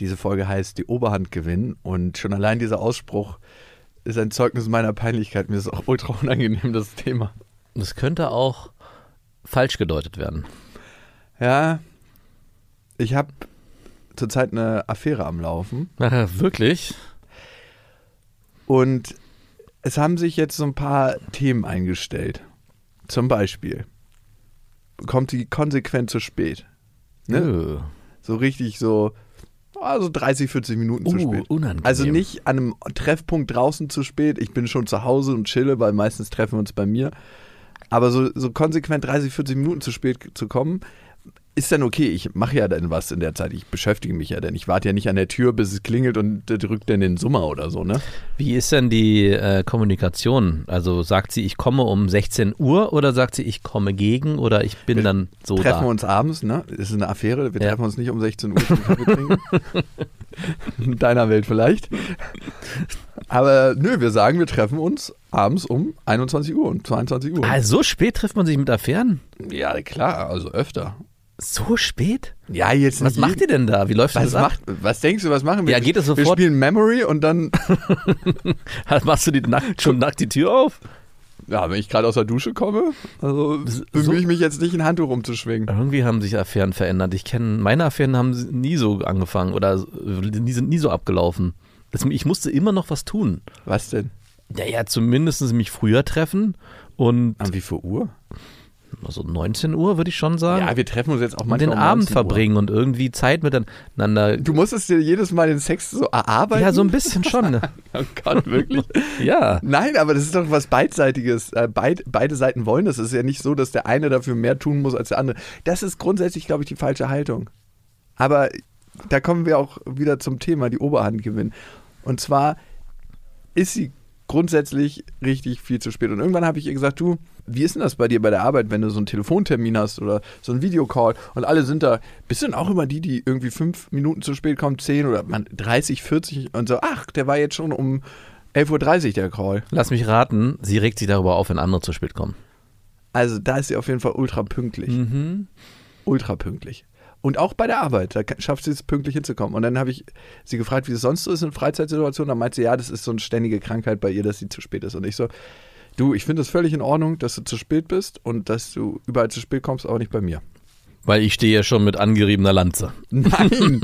Diese Folge heißt Die Oberhand gewinnen und schon allein dieser Ausspruch ist ein Zeugnis meiner Peinlichkeit. Mir ist auch ultra unangenehm, das Thema. Das könnte auch falsch gedeutet werden. Ja, ich habe zurzeit eine Affäre am Laufen wirklich? und es haben sich jetzt so ein paar Themen eingestellt. Zum Beispiel kommt sie konsequent zu spät. Ne? Nö. So richtig so, also 30, 40 Minuten zu Uh, spät. unangenehm. Also nicht an einem Treffpunkt draußen zu spät. Ich bin schon zu Hause und chille, weil meistens treffen wir uns bei mir. Aber so, so konsequent 30, 40 Minuten zu spät zu kommen, ist dann okay. Ich mache ja dann was in der Zeit. Ich beschäftige mich ja dann. Ich warte ja nicht an der Tür, bis es klingelt und drückt dann den Summer oder so, ne? Wie ist denn die äh, Kommunikation? Also sagt sie, ich komme um 16 Uhr oder sagt sie, ich komme gegen oder ich bin dann so treffen da? wir uns abends, ne? Das ist eine Affäre. Wir Ja. treffen uns nicht um 16 Uhr zum Kaffee trinken. In deiner Welt vielleicht. Aber nö, wir sagen, wir treffen uns abends um 21 Uhr und 22 Uhr. Ah, so spät trifft man sich mit Affären? Ja, klar, also öfter. So spät? Ja, jetzt Was macht ihr denn da? Wie läuft Was, das ab? macht, was denkst du, was machen wir? Ja, geht es Wir sofort? spielen Memory und dann, Machst du die nackt, schon nackt die Tür auf? ja, wenn ich gerade aus der Dusche komme, also bemühe ich mich jetzt nicht, ein Handtuch rumzuschwingen. Irgendwie haben sich Affären verändert. Ich kenne, meine Affären haben nie so angefangen oder nie, sind nie so abgelaufen. Das, ich musste immer noch was tun. Was denn? Ja, ja, zumindest mich früher treffen und An wie viel Uhr? So 19 Uhr würde ich schon sagen. Ja, wir treffen uns jetzt auch und manchmal den Abend 19 Uhr. verbringen und irgendwie Zeit miteinander. Du musstest dir jedes Mal den Sex so erarbeiten? Ja, so ein bisschen schon. ne? Oh Gott, wirklich? ja. Nein, aber das ist doch was Beidseitiges. Äh, Beid, beide Seiten wollen das. Es ist ja nicht so, dass der eine dafür mehr tun muss als der andere. Das ist grundsätzlich, glaube ich, die falsche Haltung. Aber da kommen wir auch wieder zum Thema, die Oberhand gewinnen. Und zwar ist sie grundsätzlich richtig viel zu spät. Und irgendwann habe ich ihr gesagt, du, wie ist denn das bei dir bei der Arbeit, wenn du so einen Telefontermin hast oder so einen Videocall und alle sind da, bist du denn auch immer die, die irgendwie fünf Minuten zu spät kommen, zehn oder man 30, 40 und so, ach, der war jetzt schon um 11.30 Uhr der Call. Lass mich raten, sie regt sich darüber auf, wenn andere zu spät kommen. Also da ist sie auf jeden Fall ultra pünktlich. Mhm. Ultra pünktlich. Und auch bei der Arbeit, da schafft sie es pünktlich hinzukommen. Und dann habe ich sie gefragt, wie es sonst so ist in Freizeitsituationen. Dann meinte sie, ja, das ist so eine ständige Krankheit bei ihr, dass sie zu spät ist. Und ich so, du, ich finde es völlig in Ordnung, dass du zu spät bist und dass du überall zu spät kommst, aber nicht bei mir. Weil ich stehe ja schon mit angeriebener Lanze. Nein,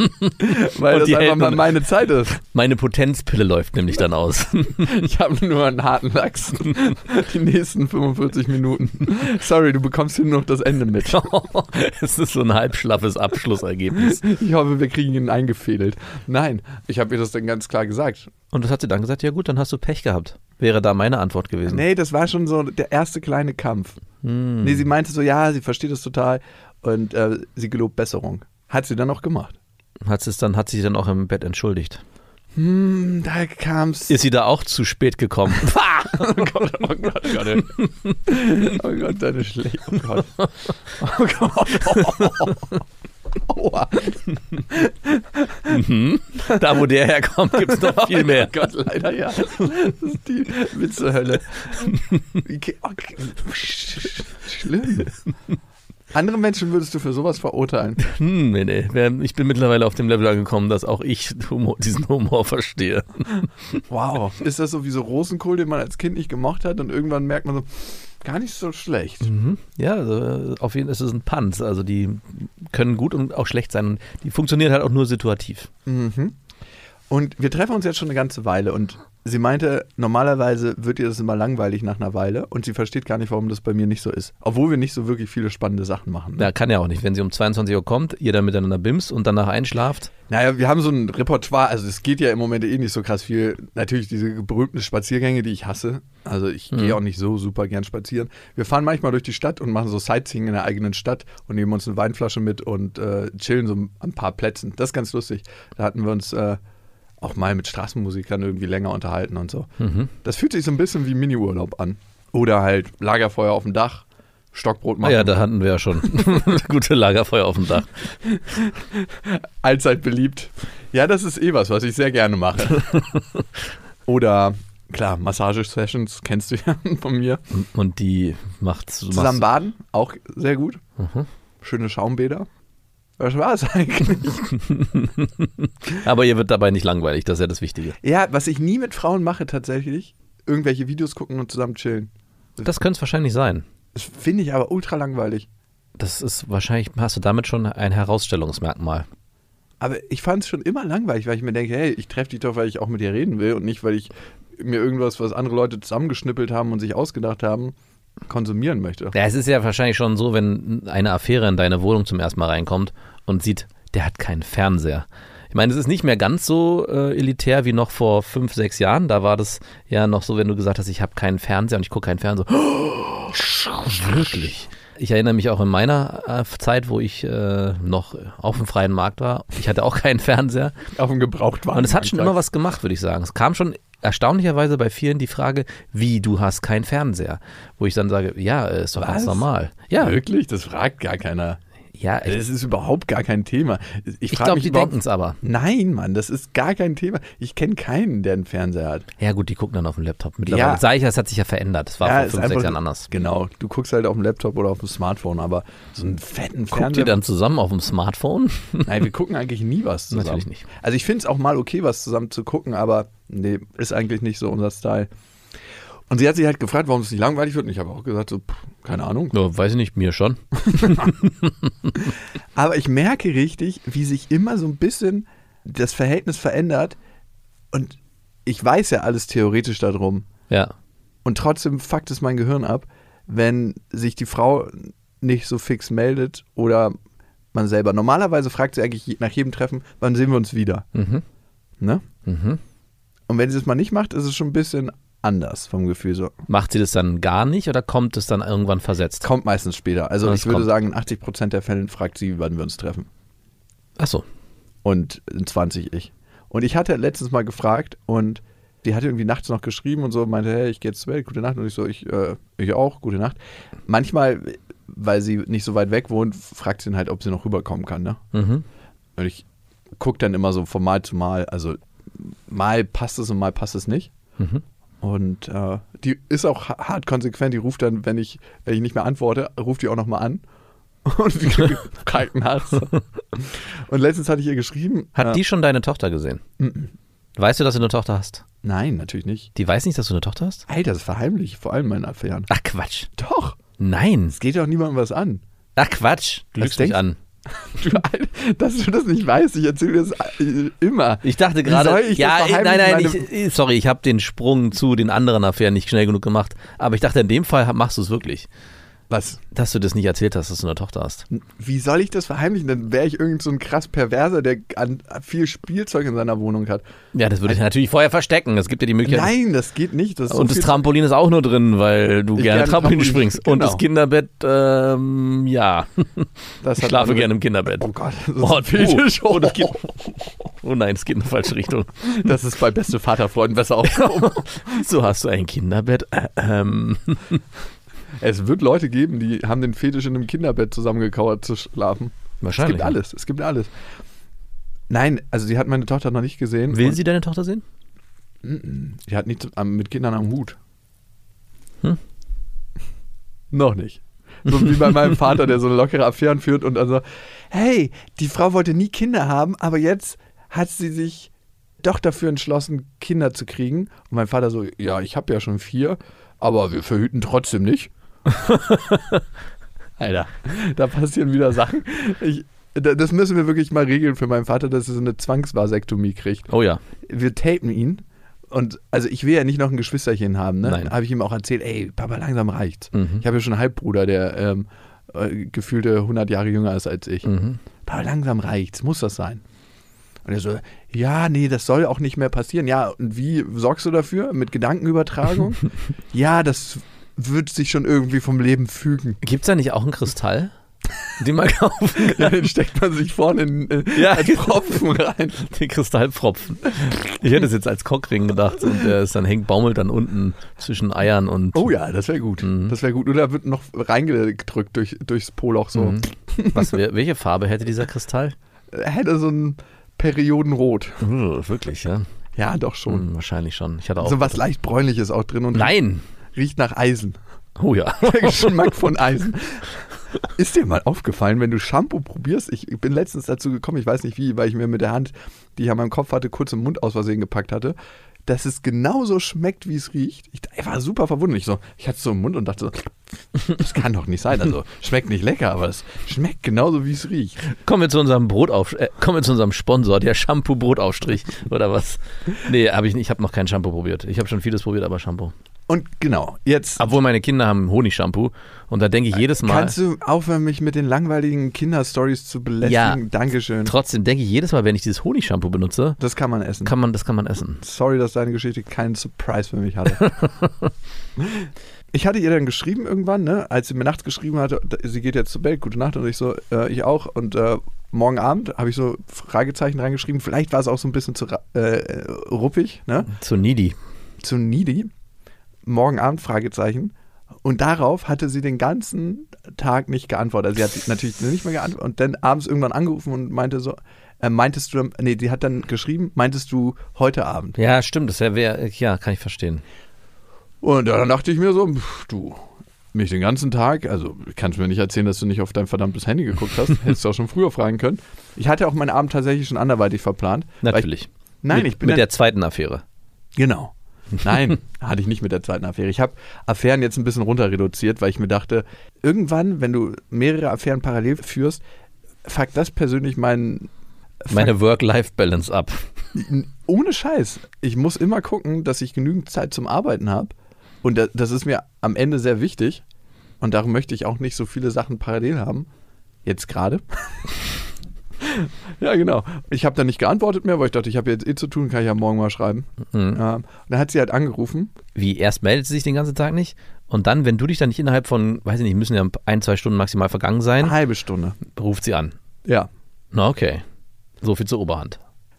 weil Und das einfach mal meine Zeit ist. Meine Potenzpille läuft nämlich dann aus. Ich habe nur einen harten Lachs. Die nächsten 45 Minuten. Sorry, du bekommst hier nur noch das Ende mit. Es ist so ein halbschlaffes Abschlussergebnis. Ich hoffe, wir kriegen ihn eingefädelt. Nein, ich habe ihr das dann ganz klar gesagt. Und was hat sie dann gesagt? Ja gut, dann hast du Pech gehabt. Wäre da meine Antwort gewesen. Nee, das war schon so der erste kleine Kampf. Hm. Nee, sie meinte so, ja, sie versteht es total und äh, sie gelobt Besserung. Hat sie dann auch gemacht. Hat sie es dann, hat sie sich dann auch im Bett entschuldigt. Hm, da kam's. Ist sie da auch zu spät gekommen? oh Gott, oh Gott, oh Gott. Oh Gott, deine schlecht. Oh Gott. Oh Gott. Aua. da, wo der herkommt, gibt es noch viel mehr. Oh Gott, leider ja. Das ist die Witzehölle. Ge- okay. Schlimm. Andere Menschen würdest du für sowas verurteilen. Hm, nee, nee. Ich bin mittlerweile auf dem Level angekommen, dass auch ich Humor, diesen Humor verstehe. Wow. Ist das so wie so Rosenkohl, den man als Kind nicht gemocht hat und irgendwann merkt man so, gar nicht so schlecht. Mhm. Ja, also auf jeden Fall ist es ein Panz. Also die können gut und auch schlecht sein. Die funktionieren halt auch nur situativ. Mhm. Und wir treffen uns jetzt schon eine ganze Weile und sie meinte, normalerweise wird ihr das immer langweilig nach einer Weile und sie versteht gar nicht, warum das bei mir nicht so ist. Obwohl wir nicht so wirklich viele spannende Sachen machen. Ne? Ja, kann ja auch nicht. Wenn sie um 22 Uhr kommt, ihr dann miteinander bimst und danach einschlaft. Naja, wir haben so ein Repertoire, also es geht ja im Moment eh nicht so krass viel. Natürlich diese berühmten Spaziergänge, die ich hasse. Also ich Mhm. gehe auch nicht so super gern spazieren. Wir fahren manchmal durch die Stadt und machen so Sightseeing in der eigenen Stadt und nehmen uns eine Weinflasche mit und äh, chillen so an ein paar Plätzen. Das ist ganz lustig. Da hatten wir uns äh, auch mal mit Straßenmusikern irgendwie länger unterhalten und so. Das fühlt sich so ein bisschen wie Miniurlaub an. Oder halt Lagerfeuer auf dem Dach, Stockbrot Ah machen. ja, da hatten wir ja schon gute Lagerfeuer auf dem Dach. allzeit beliebt. Ja, das ist eh was, was ich sehr gerne mache. Oder, klar, Massage-Sessions kennst du ja von mir. Und die macht Zusammen baden, auch sehr gut. Schöne Schaumbäder. Was war es eigentlich? Aber ihr wird dabei nicht langweilig, das ist ja das Wichtige. ja, was ich nie mit Frauen mache tatsächlich, irgendwelche Videos gucken und zusammen chillen. Das könnte es wahrscheinlich sein. Das finde ich aber ultra langweilig. Das ist wahrscheinlich, hast du damit schon ein Herausstellungsmerkmal. Aber ich fand es schon immer langweilig, weil ich mir denke, hey, ich treffe dich doch, weil ich auch mit dir reden will und nicht, weil ich mir irgendwas, was andere Leute zusammengeschnippelt haben und sich ausgedacht haben, konsumieren möchte. Ja, es ist ja wahrscheinlich schon so, wenn eine Affäre in deine Wohnung zum ersten Mal reinkommt und sieht, der hat keinen Fernseher. Ich meine, es ist nicht mehr ganz so äh, elitär wie noch vor fünf, sechs Jahren. Da war das ja noch so, wenn du gesagt hast, ich habe keinen Fernseher und ich gucke keinen Fernseher. Oh, wirklich? Ich erinnere mich auch in meiner äh, Zeit, wo ich äh, noch auf dem freien Markt war. Ich hatte auch keinen Fernseher. Auf dem Gebrauchtwagen. Und es hat schon immer was gemacht, würde ich sagen. Es kam schon erstaunlicherweise bei vielen die Frage, wie, du hast keinen Fernseher? Wo ich dann sage, ja, äh, ist doch ganz normal. Ja, Wirklich? Das fragt gar keiner. ja ich, Das ist überhaupt gar kein Thema. Ich, ich glaube, die denken es aber. Nein, Mann, das ist gar kein Thema. Ich kenne keinen, der einen Fernseher hat. Ja gut, die gucken dann auf dem Laptop. Mittlerweile Ja. sage ich, das hat sich ja verändert. Das war ja, vor fünf, sechs Jahren anders. Genau. Du guckst halt auf dem Laptop oder auf dem Smartphone, aber so einen fetten Guckt Fernseher. ihr dann zusammen auf dem Smartphone? Nein, wir gucken eigentlich nie was zusammen. Natürlich nicht. Also ich finde es auch mal okay, was zusammen zu gucken, aber nee, ist eigentlich nicht so unser Style. Und sie hat sich halt gefragt, warum es nicht langweilig wird. Und ich habe auch gesagt, so, pff, keine Ahnung. Ja, weiß ich nicht, mir schon. Aber ich merke richtig, wie sich immer so ein bisschen das Verhältnis verändert. Und ich weiß ja alles theoretisch darum. Ja. Und trotzdem fuckt es mein Gehirn ab, wenn sich die Frau nicht so fix meldet oder man selber. Normalerweise fragt sie eigentlich nach jedem Treffen, wann sehen wir uns wieder. Mhm. Ne? Mhm. Und wenn sie es mal nicht macht, ist es schon ein bisschen anders vom Gefühl so. Macht sie das dann gar nicht oder kommt es dann irgendwann versetzt? Kommt meistens später. Also Das ich würde kommt. sagen, in 80% der Fälle fragt sie, wann wir uns treffen. Achso. Und in 20 ich. Und ich hatte letztens mal gefragt und die hatte irgendwie nachts noch geschrieben und so, meinte, hey, ich gehe jetzt zu Bett, gute Nacht. Und ich so, ich, äh, ich auch, gute Nacht. Manchmal, weil sie nicht so weit weg wohnt, fragt sie ihn halt, ob sie noch rüberkommen kann. Ne? Mhm. Und ich gucke dann immer so von Mal zu Mal. Also mal passt es und mal passt es nicht. Mhm. Und äh, die ist auch ha- hart konsequent. Die ruft dann, wenn ich, wenn ich nicht mehr antworte, ruft die auch nochmal an. Und die kriegt kalten Hals. Und letztens hatte ich ihr geschrieben. Hat äh, die schon deine Tochter gesehen? Weißt du, dass du eine Tochter hast? Nein, natürlich nicht. Die weiß nicht, dass du eine Tochter hast? Alter, das verheimliche ich vor allem meine Affären. Ach Quatsch. Doch, Nein. es geht doch niemandem was an. Ach Quatsch. Du lügst mich an. Du, dass du das nicht weißt, ich erzähle dir das äh, immer. Ich dachte gerade, ich ja, das nein, nein, ich, sorry, ich habe den Sprung zu den anderen Affären nicht schnell genug gemacht. Aber ich dachte, in dem Fall machst du es wirklich, Was? dass du das nicht erzählt hast, dass du eine Tochter hast. Wie soll ich das verheimlichen? Dann wäre ich irgend so ein krass Perverser, der an viel Spielzeug in seiner Wohnung hat. Ja, das würde ich natürlich vorher verstecken. Es gibt ja die Möglichkeit. Nein, das geht nicht. Das ist so Und das Trampolin ist auch nur drin, weil du gerne gerne Trampolin Trampolin- springst. Und genau. das Kinderbett, ähm, ja. das Ich schlafe gerne im Kinderbett. Oh Gott, das ist Oh, Fetisch. oh, das geht, oh nein, es geht in die falsche Richtung. Das ist bei beste Vaterfreunden besser aufgehoben. So hast du ein Kinderbett. Äh, ähm. Es wird Leute geben, die haben den Fetisch in einem Kinderbett zusammengekauert zu schlafen. Es Wahrscheinlich. gibt alles, es gibt alles. Nein, also sie hat meine Tochter noch nicht gesehen. Will sie deine Tochter sehen? Die hat nichts mit Kindern am Hut. Hm? Noch nicht. So wie bei meinem Vater, der so lockere Affären führt und dann so, hey, die Frau wollte nie Kinder haben, aber jetzt hat sie sich doch dafür entschlossen, Kinder zu kriegen. Und mein Vater so, ja, ich habe ja schon vier, aber wir verhüten trotzdem nicht. Alter, da passieren wieder Sachen. Ich, da- das müssen wir wirklich mal regeln für meinen Vater, dass er so eine Zwangsvasektomie kriegt Oh ja. wir tapen ihn. Und also ich will ja nicht noch ein Geschwisterchen haben, ne? Nein. Habe ich ihm auch erzählt, ey, Papa, langsam reicht's. Mhm. Ich habe ja schon einen Halbbruder, der ähm, äh, gefühlte 100 Jahre jünger ist als ich. Mhm. Papa, langsam reicht's, muss das sein? Und er so, ja, nee, das soll auch nicht mehr passieren. Ja, und wie sorgst du dafür? Mit Gedankenübertragung? ja, das wird sich schon irgendwie vom Leben fügen. Gibt es da nicht auch einen Kristall? Den mal kaufen Ja, den steckt man sich vorne in, äh, Ja. als Pfropfen rein. Den Kristallpfropfen. Ich hätte es jetzt als Cockring gedacht und der ist dann hängt, baumelt dann unten zwischen Eiern und Oh ja, das wäre gut. Mhm. Das wäre gut. Oder wird noch reingedrückt durch, durchs Poloch so. Mhm. Was, welche Farbe hätte dieser Kristall? Er Hätte so ein Periodenrot. Uh, wirklich, ja. Ja, doch schon. Hm, wahrscheinlich schon. Ich hatte auch. So was leicht bräunliches auch drin und Nein! Riecht nach Eisen. Oh ja. Der Geschmack von Eisen. Ist dir mal aufgefallen, wenn du Shampoo probierst? Ich bin letztens dazu gekommen, ich weiß nicht wie, weil ich mir mit der Hand, die ich an meinem Kopf hatte, kurz im Mund aus Versehen gepackt hatte, dass es genauso schmeckt, wie es riecht. Ich, ich war super verwundert. Ich, so, ich hatte es so im Mund und dachte so, das kann doch nicht sein. Also, schmeckt nicht lecker, aber es schmeckt genauso, wie es riecht. Kommen wir zu unserem Brotauf äh, kommen wir zu unserem Sponsor, der Shampoo Brotaufstrich oder was? Nee, habe ich nicht. Ich habe noch kein Shampoo probiert. Ich habe schon vieles probiert, aber Shampoo. Und genau, jetzt Obwohl meine Kinder haben Honigshampoo und da denke ich jedes Mal kannst du aufhören, mich mit den langweiligen Kinderstories zu belästigen. Ja. Dankeschön. trotzdem denke ich jedes Mal, wenn ich dieses Honigshampoo benutze, Das kann man essen. kann man das kann man essen. Sorry, dass deine Geschichte keinen Surprise für mich hatte. ich hatte ihr dann geschrieben irgendwann, ne, als sie mir nachts geschrieben hatte, sie geht jetzt zu Bett, gute Nacht, und ich so, äh, ich auch. Und äh, morgen Abend habe ich so Fragezeichen reingeschrieben. Vielleicht war es auch so ein bisschen zu äh, ruppig, ne, Zu needy. zu needy. Morgen Abend Fragezeichen. Und darauf hatte sie den ganzen Tag nicht geantwortet. Also sie hat natürlich nicht mehr geantwortet und dann abends irgendwann angerufen und meinte so, äh, meintest du, nee, die hat dann geschrieben, meintest du heute Abend? Ja, stimmt. Das wäre, wär, ja, kann ich verstehen. Und dann dachte ich mir so, pff, du, mich den ganzen Tag, also kannst du mir nicht erzählen, dass du nicht auf dein verdammtes Handy geguckt hast. Hättest du auch schon früher fragen können. Ich hatte auch meinen Abend tatsächlich schon anderweitig verplant. Natürlich. Ich, nein, mit, ich bin mit dann- der zweiten Affäre. Genau. Nein, hatte ich nicht mit der zweiten Affäre. Ich habe Affären jetzt ein bisschen runter reduziert, weil ich mir dachte, irgendwann, wenn du mehrere Affären parallel führst, fuck das persönlich meinen. Meine Work-Life-Balance ab. Ohne Scheiß. Ich muss immer gucken, dass ich genügend Zeit zum Arbeiten habe. Und da- das ist mir am Ende sehr wichtig. Und darum möchte ich auch nicht so viele Sachen parallel haben. Jetzt gerade. ja, genau. Ich habe dann nicht geantwortet mehr, weil ich dachte, ich habe jetzt eh zu tun, kann ich ja morgen mal schreiben. Mhm. Ähm, und dann hat sie halt angerufen. Wie, erst meldet sie sich den ganzen Tag nicht und dann, wenn du dich dann nicht innerhalb von, weiß ich nicht, müssen ja ein, zwei Stunden maximal vergangen sein, Eine halbe Stunde. ruft sie an. Ja. Na, okay. So viel zur Oberhand.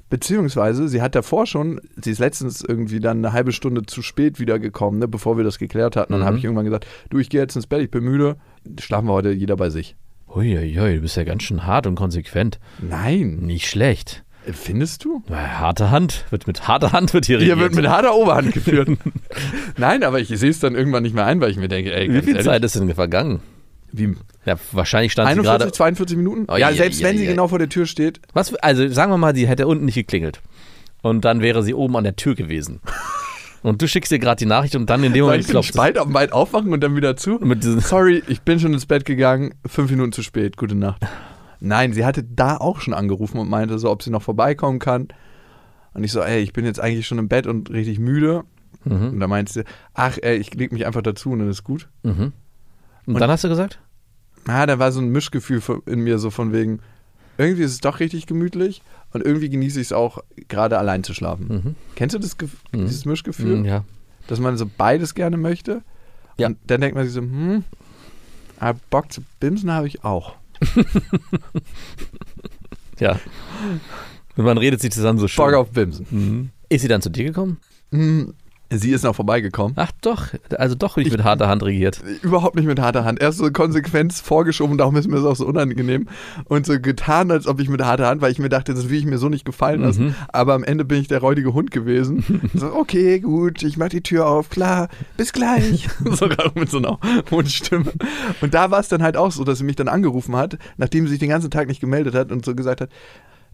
Beziehungsweise, sie hat davor schon, sie ist letztens irgendwie dann eine halbe Stunde zu spät wiedergekommen, ne, bevor wir das geklärt hatten. Dann Mhm. habe ich irgendwann gesagt, du, ich gehe jetzt ins Bett, ich bin müde. Schlafen wir heute jeder bei sich. Uiuiui, du bist ja ganz schön hart und konsequent. Nein. Nicht schlecht. Findest du? Na, Harte Hand. Wird mit harter Hand wird hier Hier regiert. wird mit harter Oberhand geführt. Nein, aber ich sehe es dann irgendwann nicht mehr ein, weil ich mir denke, ey, Wie viel ehrlich, Zeit ist denn vergangen? Wie, Ja, wahrscheinlich stand sie 41, gerade. 42 Minuten? Oh, ja, je, selbst je, wenn sie genau vor der Tür steht. Was, also sagen wir mal, sie hätte unten nicht geklingelt. Und dann wäre sie oben an der Tür gewesen. Und du schickst ihr gerade die Nachricht und dann in dem Moment klopft es. Spalt auf Bein aufmachen und dann wieder zu? Sorry, ich bin schon ins Bett gegangen, fünf Minuten zu spät, gute Nacht. Nein, sie hatte da auch schon angerufen und meinte so, ob sie noch vorbeikommen kann. Und ich so, ey, ich bin jetzt eigentlich schon im Bett und richtig müde. mhm, Und da meinte sie, ach, ey, ich leg mich einfach dazu und dann ist gut. mhm. Und dann hast du gesagt? Ah, da war so ein Mischgefühl in mir, so von wegen, irgendwie ist es doch richtig gemütlich und irgendwie genieße ich es auch, gerade allein zu schlafen. Mhm. Kennst du das, Mhm. dieses Mischgefühl? Mhm, ja. Dass man so beides gerne möchte? Ja. Und dann denkt man sich so, hm, aber Bock zu bimsen habe ich auch. Ja. Und man redet sich zusammen so schön. Bock auf Bimsen. Mhm. Ist sie dann zu dir gekommen? Sie ist noch vorbeigekommen. Ach doch, also doch nicht mit harter Hand regiert. Überhaupt nicht mit harter Hand. Erst so Konsequenz vorgeschoben, darum ist mir das auch so unangenehm. Und so getan, als ob ich mit harter Hand, weil ich mir dachte, das will ich mir so nicht gefallen lassen. Mhm. Aber am Ende bin ich der räudige Hund gewesen. so, okay, gut, ich mach die Tür auf, klar, bis gleich. Sogar mit so einer Hundstimme. Und da war es dann halt auch so, dass sie mich dann angerufen hat, nachdem sie sich den ganzen Tag nicht gemeldet hat und so gesagt hat,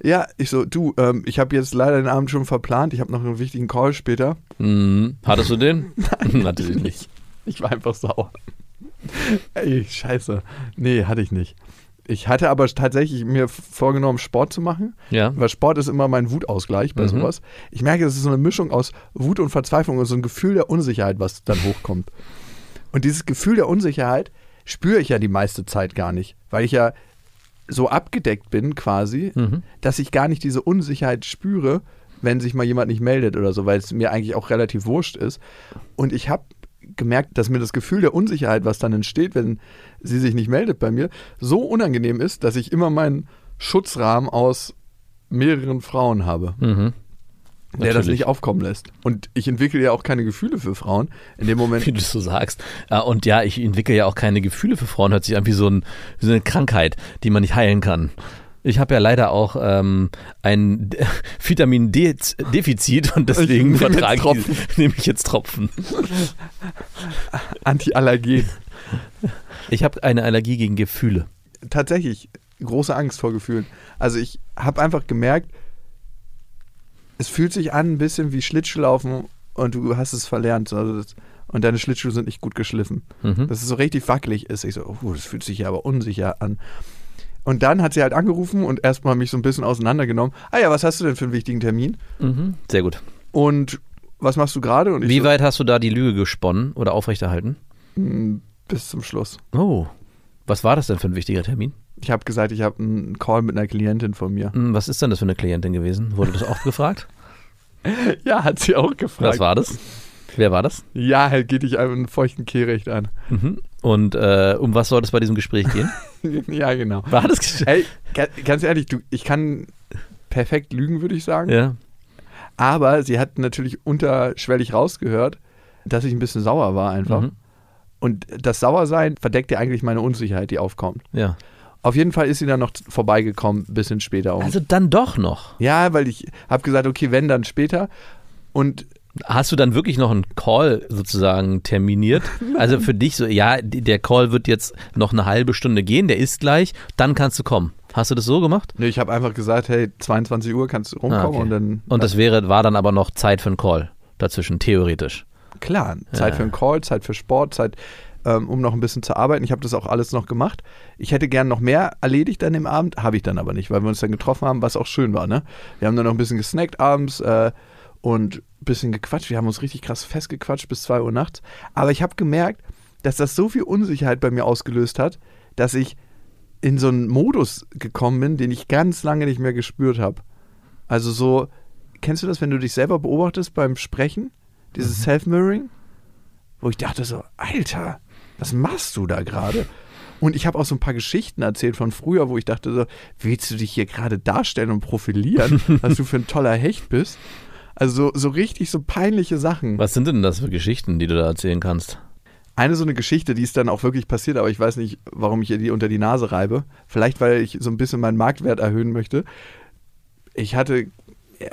ja, ich so, du, ähm, ich habe jetzt leider den Abend schon verplant, ich habe noch einen wichtigen Call später. Mhm. Hattest du den? Natürlich nicht. Ich war einfach sauer. Ey, scheiße. Nee, hatte ich nicht. Ich hatte aber tatsächlich mir vorgenommen, Sport zu machen, Ja. weil Sport ist immer mein Wutausgleich bei Mhm. sowas. Ich merke, das ist so eine Mischung aus Wut und Verzweiflung und so ein Gefühl der Unsicherheit, was dann hochkommt. Und dieses Gefühl der Unsicherheit spüre ich ja die meiste Zeit gar nicht, weil ich ja so abgedeckt bin quasi, Mhm. dass ich gar nicht diese Unsicherheit spüre, wenn sich mal jemand nicht meldet oder so, weil es mir eigentlich auch relativ wurscht ist. Und ich habe gemerkt, dass mir das Gefühl der Unsicherheit, was dann entsteht, wenn sie sich nicht meldet bei mir, so unangenehm ist, dass ich immer meinen Schutzrahmen aus mehreren Frauen habe, Mhm. Der das Natürlich. nicht aufkommen lässt. Und ich entwickle ja auch keine Gefühle für Frauen. In dem Moment Wie du es so sagst. Und ja, ich entwickle ja auch keine Gefühle für Frauen. Hört sich an wie so, ein, wie so eine Krankheit, die man nicht heilen kann. Ich habe ja leider auch ähm, ein D- Vitamin D-Defizit und deswegen Ich vertrage ich, nehme ich jetzt Tropfen. Antiallergen. Ich habe eine Allergie gegen Gefühle. tatsächlich große Angst vor Gefühlen. Also ich habe einfach gemerkt, es fühlt sich an ein bisschen wie Schlittschuhlaufen und du hast es verlernt. Also das, und deine Schlittschuhe sind nicht gut geschliffen. Mhm. Dass es so richtig wackelig ist. Ich so, oh, das fühlt sich ja aber unsicher an. Und dann hat sie halt angerufen und erstmal mich so ein bisschen auseinandergenommen. Ah ja, was hast du denn für einen wichtigen Termin? Mhm. Sehr gut. Und was machst du gerade? Wie so, weit hast du da die Lüge gesponnen oder aufrechterhalten? "Mm, bis zum Schluss. Oh, was war das denn für ein wichtiger Termin? Ich habe gesagt, ich habe einen Call mit einer Klientin von mir. Hm, Was ist denn das für eine Klientin gewesen? Wurde das auch gefragt? Ja, hat sie auch gefragt. Was war das? Wer war das? Ja, halt geht dich einen feuchten Kehricht an. Mhm. Und äh, um was soll es bei diesem Gespräch gehen? ja, genau. War das? Ey, ga- ganz ehrlich, du, ich kann perfekt lügen, würde ich sagen. Ja. Aber sie hat natürlich unterschwellig rausgehört, dass ich ein bisschen sauer war einfach. Mhm. Und das Sauersein verdeckt ja eigentlich meine Unsicherheit, die aufkommt. Ja. Auf jeden Fall ist sie dann noch vorbeigekommen, ein bisschen später. Um. Also dann doch noch. ja, weil ich habe gesagt, okay, wenn, dann später. Und Hast du dann wirklich noch einen Call sozusagen terminiert? Also für dich so, ja, der Call wird jetzt noch eine halbe Stunde gehen, der ist gleich, dann kannst du kommen. Hast du das so gemacht? ne, ich habe einfach gesagt, hey, 22 Uhr kannst du rumkommen Ah, okay. und dann. Und das wäre, war dann aber noch Zeit für einen Call dazwischen, theoretisch. Klar, Zeit Ja. für einen Call, Zeit für Sport, Zeit, ähm, um noch ein bisschen zu arbeiten. Ich habe das auch alles noch gemacht. Ich hätte gern noch mehr erledigt an dem Abend, habe ich dann aber nicht, weil wir uns dann getroffen haben, was auch schön war. Ne? Wir haben dann noch ein bisschen gesnackt abends äh, und ein bisschen gequatscht. Wir haben uns richtig krass festgequatscht bis 2 Uhr nachts. Aber ich habe gemerkt, dass das so viel Unsicherheit bei mir ausgelöst hat, dass ich in so einen Modus gekommen bin, den ich ganz lange nicht mehr gespürt habe. Also so, kennst du das, wenn du dich selber beobachtest beim Sprechen? Dieses Self-Mirroring? Wo ich dachte so, Alter, was machst du da gerade? Und ich habe auch so ein paar Geschichten erzählt von früher, wo ich dachte so, willst du dich hier gerade darstellen und profilieren, was du für ein toller Hecht bist? Also so, so richtig so peinliche Sachen. Was sind denn das für Geschichten, die du da erzählen kannst? Eine so eine Geschichte, die ist dann auch wirklich passiert, aber ich weiß nicht, warum ich ihr die unter die Nase reibe. Vielleicht, weil ich so ein bisschen meinen Marktwert erhöhen möchte. Ich hatte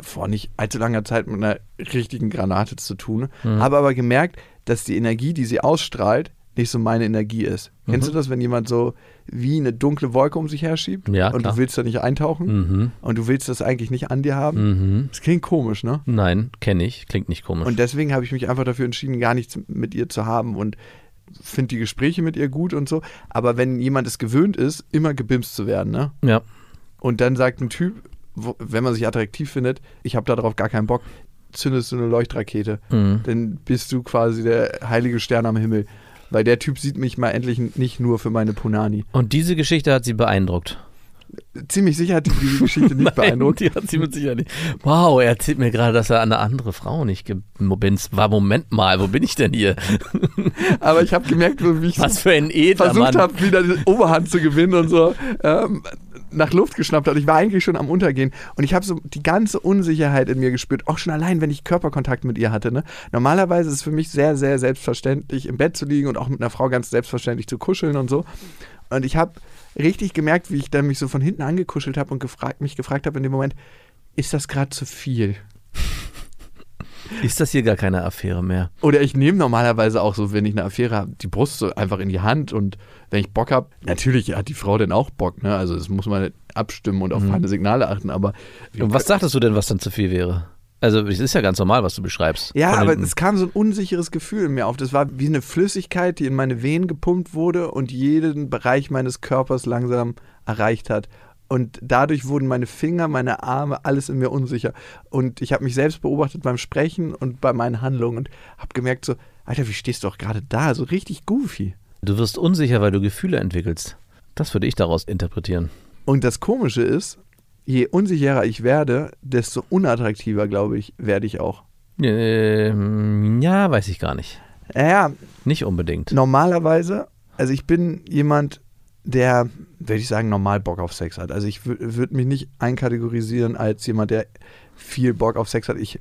vor nicht allzu langer Zeit mit einer richtigen Granate zu tun, Mhm. habe aber gemerkt, dass die Energie, die sie ausstrahlt, nicht so meine Energie ist. Kennst Mhm. du das, wenn jemand so wie eine dunkle Wolke um sich her schiebt Ja, und klar. du willst da nicht eintauchen Mhm. und du willst das eigentlich nicht an dir haben? Mhm. Das klingt komisch, ne? Nein, kenne ich. Klingt nicht komisch. Und deswegen habe ich mich einfach dafür entschieden, gar nichts mit ihr zu haben und finde die Gespräche mit ihr gut und so. Aber wenn jemand es gewöhnt ist, immer gebimst zu werden, ne? ja. Und dann sagt ein Typ, wo, wenn man sich attraktiv findet, ich habe darauf gar keinen Bock, zündest du eine Leuchtrakete. Mhm. Dann bist du quasi der heilige Stern am Himmel. Weil der Typ sieht mich mal endlich nicht nur für meine Punani. Und diese Geschichte hat sie beeindruckt. Ziemlich sicher hat die diese Geschichte nicht beeindruckt. die hat sie mit Sicherheit nicht. Wow, er erzählt mir gerade, dass er an eine andere Frau nicht gebinst war. Moment mal, wo bin ich denn hier? Aber ich habe gemerkt, wie ich Was für ein edler versucht habe, wieder die Oberhand zu gewinnen und so ähm, nach Luft geschnappt hat. Ich war eigentlich schon am Untergehen und ich habe so die ganze Unsicherheit in mir gespürt, auch schon allein, wenn ich Körperkontakt mit ihr hatte. Ne? Normalerweise ist es für mich sehr, sehr selbstverständlich, im Bett zu liegen und auch mit einer Frau ganz selbstverständlich zu kuscheln und so. Und ich habe richtig gemerkt, wie ich dann mich so von hinten angekuschelt habe und gefragt, mich gefragt habe in dem Moment, ist das gerade zu viel? Ist das hier gar keine Affäre mehr? Oder ich nehme normalerweise auch so, wenn ich eine Affäre habe, die Brust so einfach in die Hand und wenn ich Bock habe, natürlich hat die Frau dann auch Bock, ne? Also das muss man abstimmen und auf Mhm. meine Signale achten, aber Und was dachtest du denn, was dann zu viel wäre? Also, es ist ja ganz normal, was du beschreibst. ja, aber es kam so ein unsicheres Gefühl in mir auf. Das war wie eine Flüssigkeit, die in meine Venen gepumpt wurde und jeden Bereich meines Körpers langsam erreicht hat. Und dadurch wurden meine Finger, meine Arme, alles in mir unsicher. Und ich habe mich selbst beobachtet beim Sprechen und bei meinen Handlungen und habe gemerkt so, Alter, wie stehst du doch gerade da? So richtig goofy. Du wirst unsicher, weil du Gefühle entwickelst. Das würde ich daraus interpretieren. Und das Komische ist, je unsicherer ich werde, desto unattraktiver, glaube ich, werde ich auch. Ähm, ja, weiß ich gar nicht. Naja, Nicht unbedingt. normalerweise, also ich bin jemand, der, würde ich sagen, normal Bock auf Sex hat. Also ich würde mich nicht einkategorisieren als jemand, der viel Bock auf Sex hat. Ich